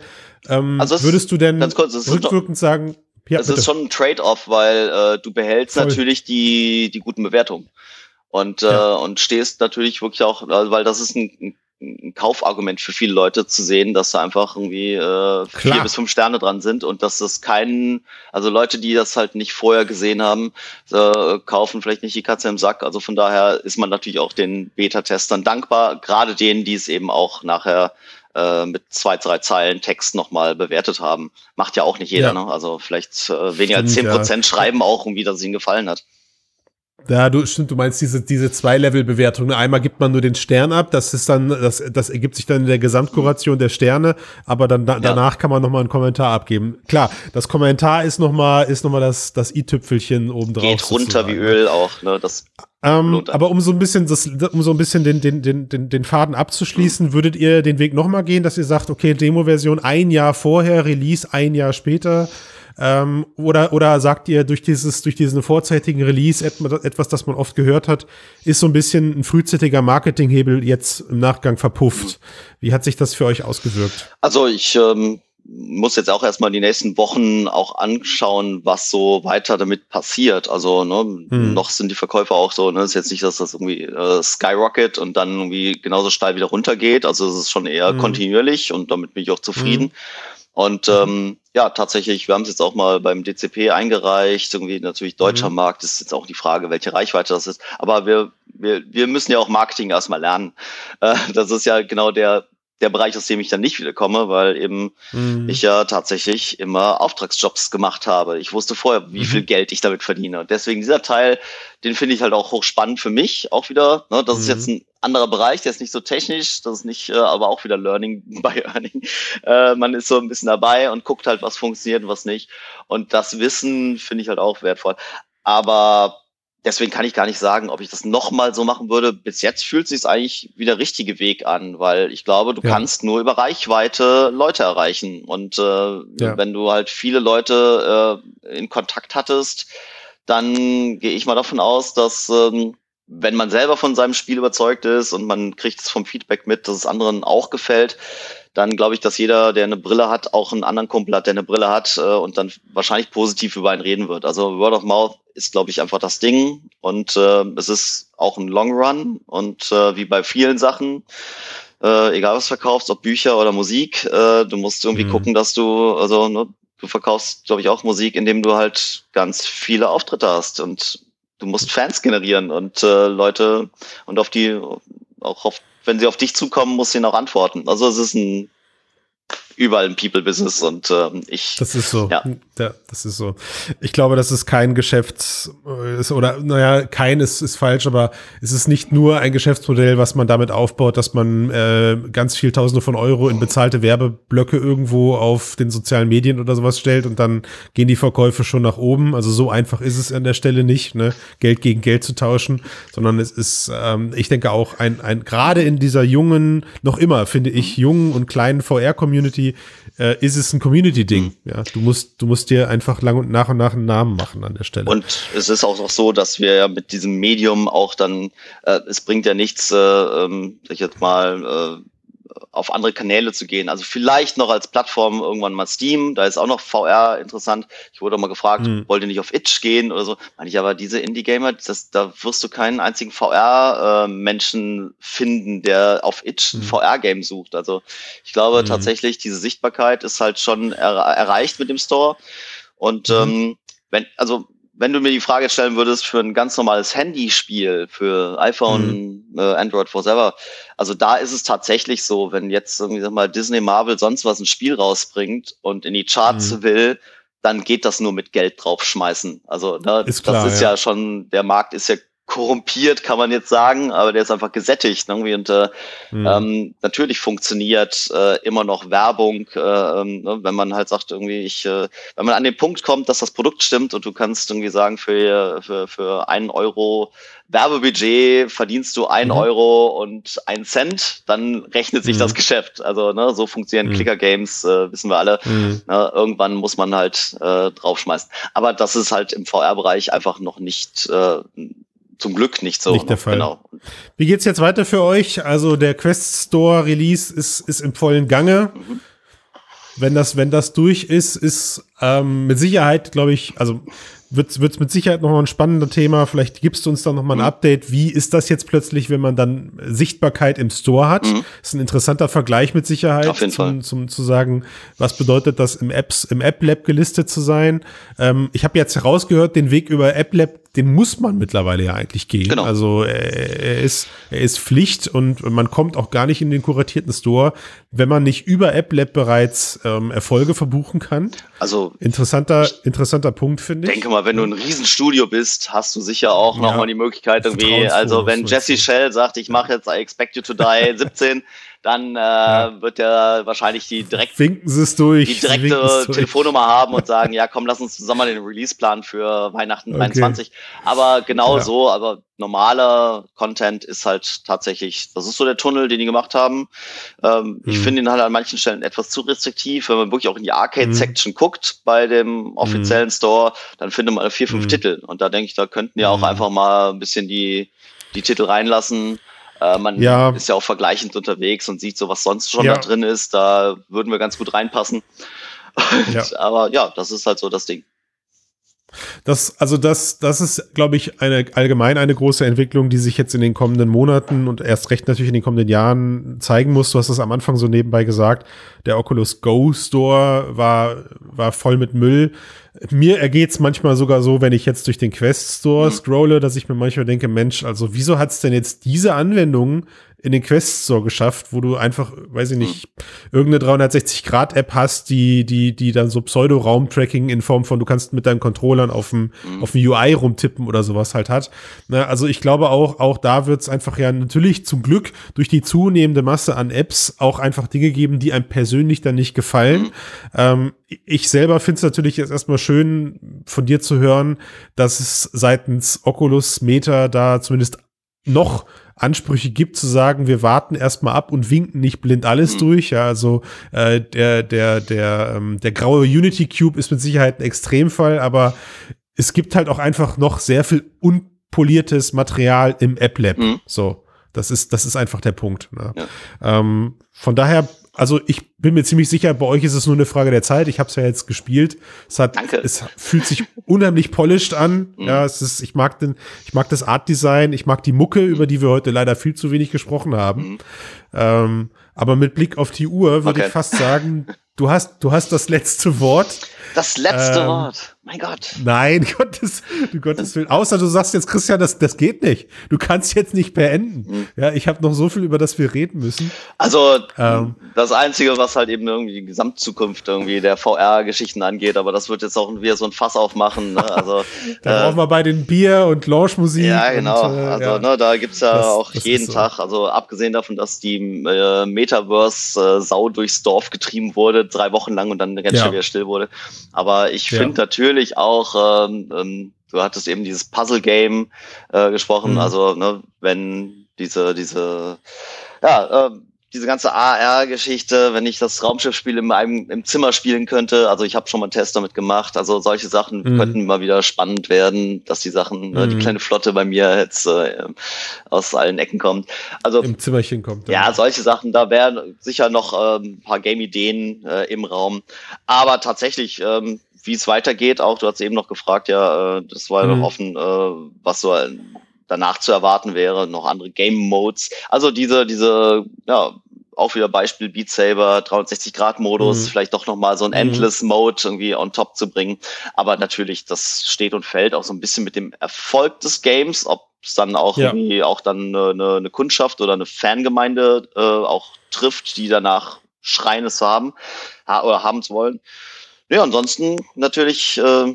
Ähm, also würdest du denn kurz, rückwirkend sagen, ja, es ist schon ein Trade-off, weil äh, du behältst Voll. natürlich die, die guten Bewertungen. Und, ja. äh, und stehst natürlich wirklich auch, weil das ist ein, ein Kaufargument für viele Leute zu sehen, dass da einfach irgendwie äh, vier bis fünf Sterne dran sind und dass das keinen, also Leute, die das halt nicht vorher gesehen haben, äh, kaufen vielleicht nicht die Katze im Sack. Also von daher ist man natürlich auch den Beta-Testern dankbar, gerade denen, die es eben auch nachher äh, mit zwei, drei Zeilen Text nochmal bewertet haben. Macht ja auch nicht jeder, ja. ne? Also vielleicht äh, weniger als zehn Prozent schreiben auch, um wie das ihnen gefallen hat. Ja, du stimmt, du meinst diese, diese Zwei-Level-Bewertung. Einmal gibt man nur den Stern ab, das ist dann, das, das ergibt sich dann in der Gesamtkuration der Sterne, aber dann da, ja. danach kann man nochmal einen Kommentar abgeben. Klar, das Kommentar ist nochmal, ist noch mal das, das i-Tüpfelchen oben drauf. Geht runter wie Öl auch, ne? Das ähm, aber um so ein bisschen, das, um so ein bisschen den, den, den, den, den Faden abzuschließen, mhm. würdet ihr den Weg nochmal gehen, dass ihr sagt, okay, Demo-Version ein Jahr vorher, Release ein Jahr später? Ähm, oder, oder sagt ihr, durch dieses, durch diesen vorzeitigen Release etwas, das man oft gehört hat, ist so ein bisschen ein frühzeitiger Marketinghebel jetzt im Nachgang verpufft. Wie hat sich das für euch ausgewirkt? Also ich ähm, muss jetzt auch erstmal die nächsten Wochen auch anschauen, was so weiter damit passiert. Also ne, hm. noch sind die Verkäufer auch so, ne, ist jetzt nicht, dass das irgendwie äh, skyrocket und dann irgendwie genauso steil wieder runtergeht. Also es ist schon eher hm. kontinuierlich und damit bin ich auch zufrieden. Hm. Und ähm, ja, tatsächlich, wir haben es jetzt auch mal beim DCP eingereicht. Irgendwie natürlich deutscher mhm. Markt ist jetzt auch die Frage, welche Reichweite das ist. Aber wir, wir, wir müssen ja auch Marketing erstmal lernen. Äh, das ist ja genau der, der Bereich, aus dem ich dann nicht wieder komme, weil eben mhm. ich ja tatsächlich immer Auftragsjobs gemacht habe. Ich wusste vorher, wie mhm. viel Geld ich damit verdiene. Und deswegen dieser Teil, den finde ich halt auch hochspannend für mich, auch wieder. Ne, das mhm. ist jetzt ein anderer Bereich, der ist nicht so technisch, das ist nicht, äh, aber auch wieder Learning by Earning. Äh, man ist so ein bisschen dabei und guckt halt, was funktioniert und was nicht. Und das Wissen finde ich halt auch wertvoll. Aber deswegen kann ich gar nicht sagen, ob ich das nochmal so machen würde. Bis jetzt fühlt sich eigentlich wie der richtige Weg an, weil ich glaube, du ja. kannst nur über Reichweite Leute erreichen. Und äh, ja. wenn du halt viele Leute äh, in Kontakt hattest, dann gehe ich mal davon aus, dass ähm, wenn man selber von seinem Spiel überzeugt ist und man kriegt es vom Feedback mit, dass es anderen auch gefällt, dann glaube ich, dass jeder, der eine Brille hat, auch einen anderen Kumpel hat, der eine Brille hat äh, und dann wahrscheinlich positiv über einen reden wird. Also Word of Mouth ist, glaube ich, einfach das Ding und äh, es ist auch ein Long Run und äh, wie bei vielen Sachen, äh, egal was du verkaufst, ob Bücher oder Musik, äh, du musst irgendwie mhm. gucken, dass du, also ne, du verkaufst, glaube ich, auch Musik, indem du halt ganz viele Auftritte hast und du musst Fans generieren und äh, Leute und auf die auch auf wenn sie auf dich zukommen, musst du ihnen auch antworten. Also es ist ein überall ein People-Business und ähm, ich. Das ist so. Ja. ja. das ist so. Ich glaube, das ist kein Geschäfts- ist, oder naja, kein ist, ist falsch, aber es ist nicht nur ein Geschäftsmodell, was man damit aufbaut, dass man äh, ganz viel Tausende von Euro in bezahlte Werbeblöcke irgendwo auf den sozialen Medien oder sowas stellt und dann gehen die Verkäufe schon nach oben. Also so einfach ist es an der Stelle nicht, ne? Geld gegen Geld zu tauschen, sondern es ist, ähm, ich denke auch ein, ein gerade in dieser jungen, noch immer finde ich jungen und kleinen VR-Community Äh, ist es ein Community-Ding. Mhm. Ja, du musst, du musst dir einfach lang und nach und nach einen Namen machen an der Stelle. Und es ist auch so, dass wir ja mit diesem Medium auch dann, äh, es bringt ja nichts, äh, ähm, ich jetzt mal äh, auf andere Kanäle zu gehen. Also vielleicht noch als Plattform irgendwann mal Steam, da ist auch noch VR interessant. Ich wurde auch mal gefragt, hm. wollt ihr nicht auf Itch gehen oder so? Meine ich aber, diese Indie-Gamer, da wirst du keinen einzigen VR-Menschen äh, finden, der auf Itch ein hm. VR-Game sucht. Also ich glaube hm. tatsächlich, diese Sichtbarkeit ist halt schon er erreicht mit dem Store. Und mhm. ähm, wenn, also wenn du mir die Frage stellen würdest für ein ganz normales Handyspiel, für iPhone, mhm. äh, Android, whatever, also da ist es tatsächlich so, wenn jetzt irgendwie sag mal Disney, Marvel, sonst was ein Spiel rausbringt und in die Charts mhm. will, dann geht das nur mit Geld draufschmeißen. Also ne, ist klar, das ist ja. ja. schon, der Markt ist ja korrumpiert, kann man jetzt sagen, aber der ist einfach gesättigt. Irgendwie. Und äh, mhm. ähm, natürlich funktioniert äh, immer noch Werbung, äh, ähm, ne, wenn man halt sagt, irgendwie, ich, äh, wenn man an den Punkt kommt, dass das Produkt stimmt und du kannst irgendwie sagen, für, für, für einen Euro Werbebudget verdienst du ein mhm. Euro und ein Cent, dann rechnet sich mhm. das Geschäft. Also ne, so funktionieren mhm. Clicker-Games, äh, wissen wir alle. Mhm. Ne, irgendwann muss man halt äh, draufschmeißen. Aber das ist halt im VR-Bereich einfach noch nicht äh, zum Glück nicht so. Nicht der Fall. Genau. Wie geht's jetzt weiter für euch? Also der Quest Store Release ist, ist im vollen Gange. Mhm. Wenn das, wenn das durch ist, ist ähm, mit Sicherheit, glaube ich, also wird es mit Sicherheit noch mal ein spannender Thema. Vielleicht gibst du uns da noch mal ein mhm. Update. Wie ist das jetzt plötzlich, wenn man dann Sichtbarkeit im Store hat? Mhm. Ist ein interessanter Vergleich mit Sicherheit. Auf jeden zum, Fall. Zum, zu sagen, was bedeutet das im Apps, im App Lab gelistet zu sein? Ähm, ich habe jetzt herausgehört, den Weg über App Lab den muss man mittlerweile ja eigentlich gehen. Genau. Also er, er, ist, er ist Pflicht und man kommt auch gar nicht in den kuratierten Store, wenn man nicht über AppLab bereits ähm, Erfolge verbuchen kann. Also interessanter, interessanter Punkt finde ich. Denke mal, wenn du ein Riesenstudio bist, hast du sicher auch ja. mal die Möglichkeit irgendwie. Also wenn Jesse Shell sagt, ich mache jetzt I Expect You to Die 17 dann äh, ja. wird er wahrscheinlich die direkt durch. die direkte Telefonnummer haben und sagen, ja komm, lass uns zusammen mal den Release-Plan für Weihnachten okay. 23. Aber genau ja. so, aber normaler Content ist halt tatsächlich, das ist so der Tunnel, den die gemacht haben. Ähm, hm. Ich finde ihn halt an manchen Stellen etwas zu restriktiv. Wenn man wirklich auch in die Arcade-Section hm. guckt bei dem offiziellen hm. Store, dann findet man vier, fünf hm. Titel. Und da denke ich, da könnten ja auch einfach mal ein bisschen die, die Titel reinlassen. Äh, man ja. ist ja auch vergleichend unterwegs und sieht so, was sonst schon ja. da drin ist. Da würden wir ganz gut reinpassen. Ja. Aber ja, das ist halt so das Ding. Das, also das, das ist, glaube ich, eine allgemein eine große Entwicklung, die sich jetzt in den kommenden Monaten und erst recht natürlich in den kommenden Jahren zeigen muss. Du hast es am Anfang so nebenbei gesagt. Der Oculus Go Store war, war voll mit Müll. Mir ergeht es manchmal sogar so, wenn ich jetzt durch den Quest Store mhm. scrolle, dass ich mir manchmal denke, Mensch, also wieso hat es denn jetzt diese Anwendungen in den Quest Store geschafft, wo du einfach, weiß ich nicht, irgendeine 360-Grad-App hast, die, die, die dann so Pseudo-Raum-Tracking in Form von, du kannst mit deinen Controllern auf dem, mhm. auf dem UI rumtippen oder sowas halt hat. Na, also ich glaube auch, auch da wird es einfach ja natürlich zum Glück durch die zunehmende Masse an Apps auch einfach Dinge geben, die einem persönlich dann nicht gefallen. Mhm. Ähm, ich selber finde es natürlich jetzt erstmal schön von dir zu hören, dass es seitens Oculus Meta da zumindest noch Ansprüche gibt, zu sagen, wir warten erstmal ab und winken nicht blind alles mhm. durch. Ja, also äh, der, der, der, ähm, der graue Unity Cube ist mit Sicherheit ein Extremfall, aber es gibt halt auch einfach noch sehr viel unpoliertes Material im App Lab. Mhm. So, das ist, das ist einfach der Punkt. Ne? Ja. Ähm, von daher also ich bin mir ziemlich sicher, bei euch ist es nur eine Frage der Zeit. Ich habe es ja jetzt gespielt. Es hat, Danke. es fühlt sich unheimlich polished an. Mhm. Ja, es ist, ich mag den, ich mag das Art Design, ich mag die Mucke, mhm. über die wir heute leider viel zu wenig gesprochen haben. Mhm. Ähm, aber mit Blick auf die Uhr würde okay. ich fast sagen, du hast, du hast das letzte Wort. Das letzte ähm, Wort. Mein Gott. Nein, Gottes, du Gottes Willen. Außer du sagst jetzt, Christian, das, das geht nicht. Du kannst jetzt nicht beenden. Mhm. Ja, ich habe noch so viel, über das wir reden müssen. Also, ähm, das Einzige, was halt eben irgendwie die Gesamtzukunft irgendwie der VR-Geschichten angeht, aber das wird jetzt auch wieder so ein Fass aufmachen. Ne? Also, da äh, brauchen wir bei den Bier- und Lounge-Musik. Ja, genau. Und, äh, also, ja. Ne, da gibt's ja das, auch das jeden so. Tag, also abgesehen davon, dass die äh, Metaverse-Sau äh, durchs Dorf getrieben wurde, drei Wochen lang und dann ganz ja. schnell wieder still wurde. Aber ich ja. finde natürlich auch, ähm, ähm, du hattest eben dieses Puzzle-Game äh, gesprochen, mhm. also ne, wenn diese, diese, ja, äh, diese ganze AR-Geschichte, wenn ich das Raumschiffspiel in meinem im Zimmer spielen könnte, also ich habe schon mal einen Test damit gemacht, also solche Sachen mhm. könnten immer wieder spannend werden, dass die Sachen, mhm. äh, die kleine Flotte bei mir jetzt äh, aus allen Ecken kommt. Also im Zimmerchen kommt. Ja, ja solche Sachen, da wären sicher noch äh, ein paar Game-Ideen äh, im Raum. Aber tatsächlich, ähm, wie es weitergeht, auch du hast eben noch gefragt, ja, äh, das war ja mhm. offen, äh, was so danach zu erwarten wäre, noch andere Game Modes. Also diese, diese, ja, auch wieder Beispiel Beat Saber, 360-Grad-Modus, mhm. vielleicht doch nochmal so ein mhm. Endless-Mode irgendwie on top zu bringen. Aber natürlich, das steht und fällt auch so ein bisschen mit dem Erfolg des Games, ob es dann auch ja. irgendwie auch dann eine, eine, Kundschaft oder eine Fangemeinde äh, auch trifft, die danach schreien es zu haben ha oder haben zu wollen. Ja, ansonsten natürlich äh,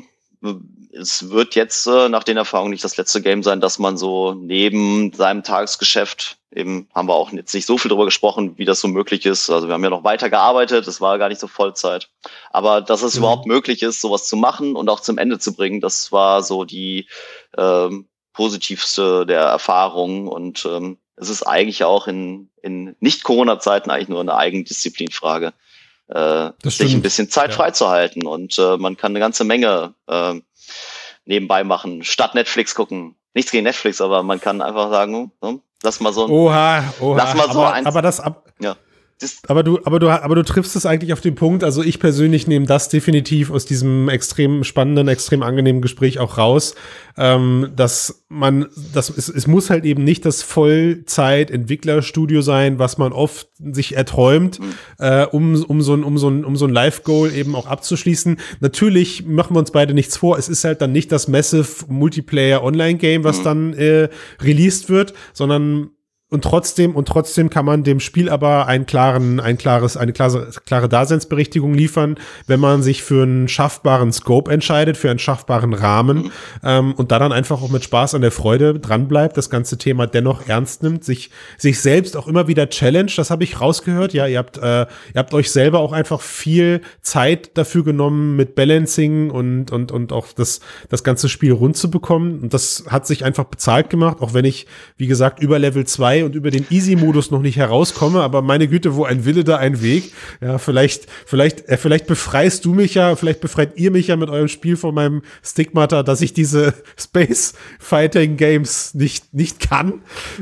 es wird jetzt äh, nach den Erfahrungen nicht das letzte Game sein, dass man so neben seinem Tagesgeschäft, eben haben wir auch jetzt nicht so viel darüber gesprochen, wie das so möglich ist. Also wir haben ja noch weiter gearbeitet, es war gar nicht so Vollzeit. Aber dass es mhm. überhaupt möglich ist, sowas zu machen und auch zum Ende zu bringen, das war so die ähm, positivste der Erfahrungen. Und ähm, es ist eigentlich auch in, in Nicht-Corona-Zeiten eigentlich nur eine Eigendisziplinfrage äh, sich ein bisschen Zeit ja. freizuhalten. Und äh, man kann eine ganze Menge äh, nebenbei machen, statt Netflix gucken. Nichts gegen Netflix, aber man kann einfach sagen, hm, lass mal so ein, oha, oha, lass mal so aber, eins. Aber das ab, ja aber du, aber du, aber du triffst es eigentlich auf den Punkt. Also ich persönlich nehme das definitiv aus diesem extrem spannenden, extrem angenehmen Gespräch auch raus, ähm, dass man, das es, es muss halt eben nicht das Vollzeit-Entwicklerstudio sein, was man oft sich erträumt, mhm. äh, um, um so ein, um so ein, um so ein Live-Goal eben auch abzuschließen. Natürlich machen wir uns beide nichts vor. Es ist halt dann nicht das Massive Multiplayer Online-Game, was mhm. dann äh, released wird, sondern und trotzdem und trotzdem kann man dem Spiel aber einen klaren ein klares eine klare, klare Daseinsberechtigung liefern, wenn man sich für einen schaffbaren Scope entscheidet, für einen schaffbaren Rahmen mhm. ähm, und da dann einfach auch mit Spaß an der Freude dran bleibt, das ganze Thema dennoch ernst nimmt, sich sich selbst auch immer wieder challenge. Das habe ich rausgehört. Ja, ihr habt äh, ihr habt euch selber auch einfach viel Zeit dafür genommen mit Balancing und und und auch das das ganze Spiel rund zu bekommen und das hat sich einfach bezahlt gemacht, auch wenn ich wie gesagt über Level 2 und über den Easy-Modus noch nicht herauskomme, aber meine Güte, wo ein Wille, da ein Weg. Ja, vielleicht, vielleicht, äh, vielleicht befreist du mich ja, vielleicht befreit ihr mich ja mit eurem Spiel von meinem Stigmata, dass ich diese Space Fighting Games nicht, nicht kann.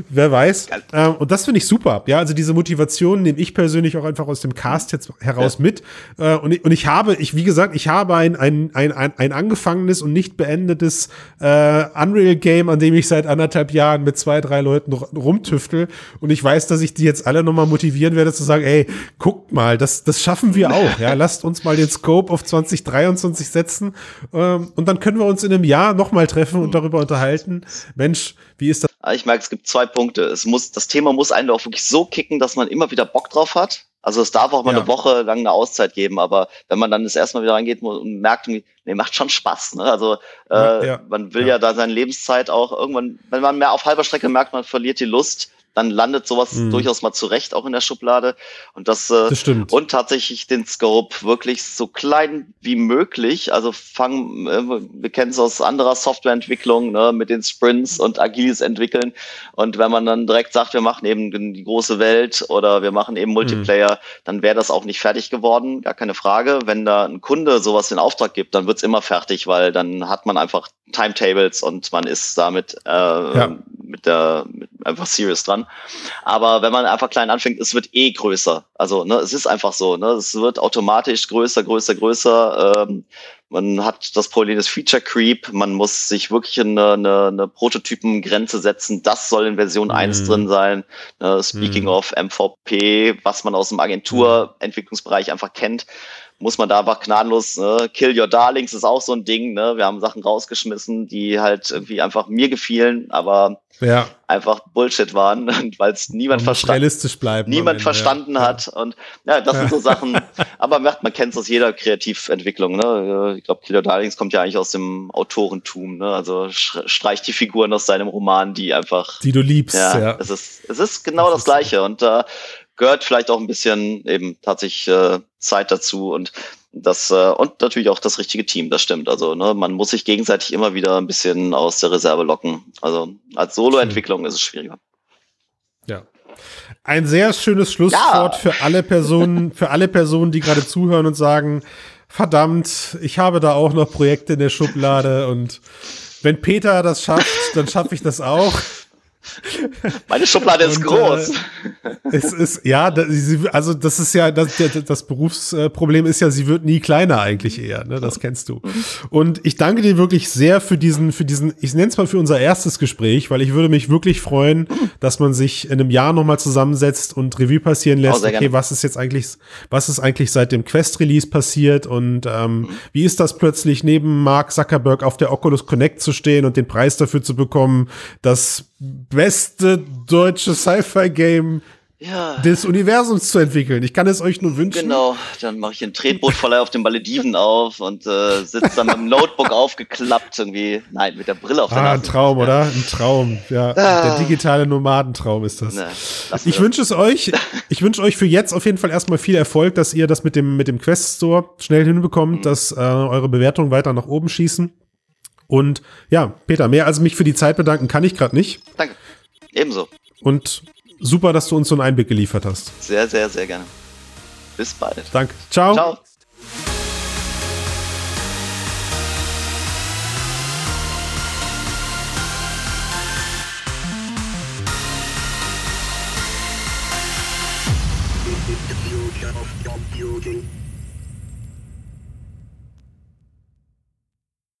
Wer weiß. Ähm, und das finde ich super. Ja, also diese Motivation nehme ich persönlich auch einfach aus dem Cast jetzt heraus ja. mit. Äh, und, ich, und ich habe, ich, wie gesagt, ich habe ein, ein, ein, ein, ein angefangenes und nicht beendetes äh, Unreal Game, an dem ich seit anderthalb Jahren mit zwei, drei Leuten rumtüfte Muskel. Und ich weiß, dass ich die jetzt alle nochmal motivieren werde zu sagen, ey, guckt mal, das, das schaffen wir auch. Ja, lasst uns mal den Scope auf 2023 setzen. Ähm, und dann können wir uns in einem Jahr nochmal treffen und darüber unterhalten. Mensch, wie ist das? Ich merke, es gibt zwei Punkte. Es muss, das Thema muss einen auch wirklich so kicken, dass man immer wieder Bock drauf hat. Also es darf auch mal ja. eine Woche lang eine Auszeit geben, aber wenn man dann das erste Mal wieder reingeht und merkt, nee, macht schon Spaß. Ne? Also äh, ja, man will ja. ja da seine Lebenszeit auch irgendwann, wenn man mehr auf halber Strecke merkt, man verliert die Lust, dann landet sowas mhm. durchaus mal zurecht auch in der Schublade. Und das, äh, das stimmt. und tatsächlich den Scope wirklich so klein wie möglich. Also fangen, äh, wir kennen es aus anderer Softwareentwicklung, ne, mit den Sprints und agiles Entwickeln. Und wenn man dann direkt sagt, wir machen eben die große Welt oder wir machen eben Multiplayer, mhm. dann wäre das auch nicht fertig geworden, gar keine Frage. Wenn da ein Kunde sowas in Auftrag gibt, dann wird's immer fertig, weil dann hat man einfach Timetables und man ist damit äh, ja. mit der mit einfach serious dran. Aber wenn man einfach klein anfängt, es wird eh größer. Also ne, es ist einfach so. Ne, es wird automatisch größer, größer, größer. Ähm, man hat das Problem des Feature Creep. Man muss sich wirklich eine, eine, eine Prototypengrenze setzen. Das soll in Version mhm. 1 drin sein. Ne, speaking mhm. of MVP, was man aus dem Agenturentwicklungsbereich einfach kennt muss man da einfach gnadenlos, ne? Kill Your Darlings ist auch so ein Ding, ne? Wir haben Sachen rausgeschmissen, die halt irgendwie einfach mir gefielen, aber ja. einfach Bullshit waren, weil es niemand verstanden bleiben. Niemand verstanden ja. hat. Und ja, das sind so Sachen, aber man, man kennt es aus jeder Kreativentwicklung, ne? Ich glaube, Kill Your Darlings kommt ja eigentlich aus dem Autorentum, ne? Also streicht die Figuren aus seinem Roman, die einfach. Die du liebst, ja. ja. Es ist, es ist genau das, das Gleiche. Und äh, gehört vielleicht auch ein bisschen eben tatsächlich äh, Zeit dazu und das äh, und natürlich auch das richtige Team, das stimmt. Also ne, man muss sich gegenseitig immer wieder ein bisschen aus der Reserve locken. Also als Solo-Entwicklung ist es schwieriger. Ja. Ein sehr schönes Schlusswort ja. für alle Personen, für alle Personen, die gerade zuhören und sagen, verdammt, ich habe da auch noch Projekte in der Schublade und wenn Peter das schafft, dann schaffe ich das auch. Meine Schublade ist und, groß. Äh, es ist, ja, also das ist ja, das, das Berufsproblem ist ja, sie wird nie kleiner eigentlich eher, ne? Das kennst du. Und ich danke dir wirklich sehr für diesen, für diesen, ich nenne es mal für unser erstes Gespräch, weil ich würde mich wirklich freuen, dass man sich in einem Jahr nochmal zusammensetzt und Revue passieren lässt, oh, okay, was ist jetzt eigentlich, was ist eigentlich seit dem Quest-Release passiert und ähm, mhm. wie ist das plötzlich neben Mark Zuckerberg auf der Oculus Connect zu stehen und den Preis dafür zu bekommen, dass beste deutsche Sci-Fi-Game ja. des Universums zu entwickeln. Ich kann es euch nur wünschen. Genau, dann mache ich einen Tretbootverleih auf den Malediven auf und äh, sitze dann mit dem Notebook aufgeklappt irgendwie. Nein, mit der Brille auf der Ah, ein Traum, ja. oder? Ein Traum. Ja, ah. der digitale Nomadentraum ist das. Na, ich wünsche es euch. Ich wünsche euch für jetzt auf jeden Fall erstmal viel Erfolg, dass ihr das mit dem, mit dem Quest Store schnell hinbekommt, mhm. dass äh, eure Bewertungen weiter nach oben schießen. Und ja, Peter, mehr als mich für die Zeit bedanken kann ich gerade nicht. Danke. Ebenso. Und super, dass du uns so einen Einblick geliefert hast. Sehr, sehr, sehr gerne. Bis bald. Danke. Ciao. Ciao.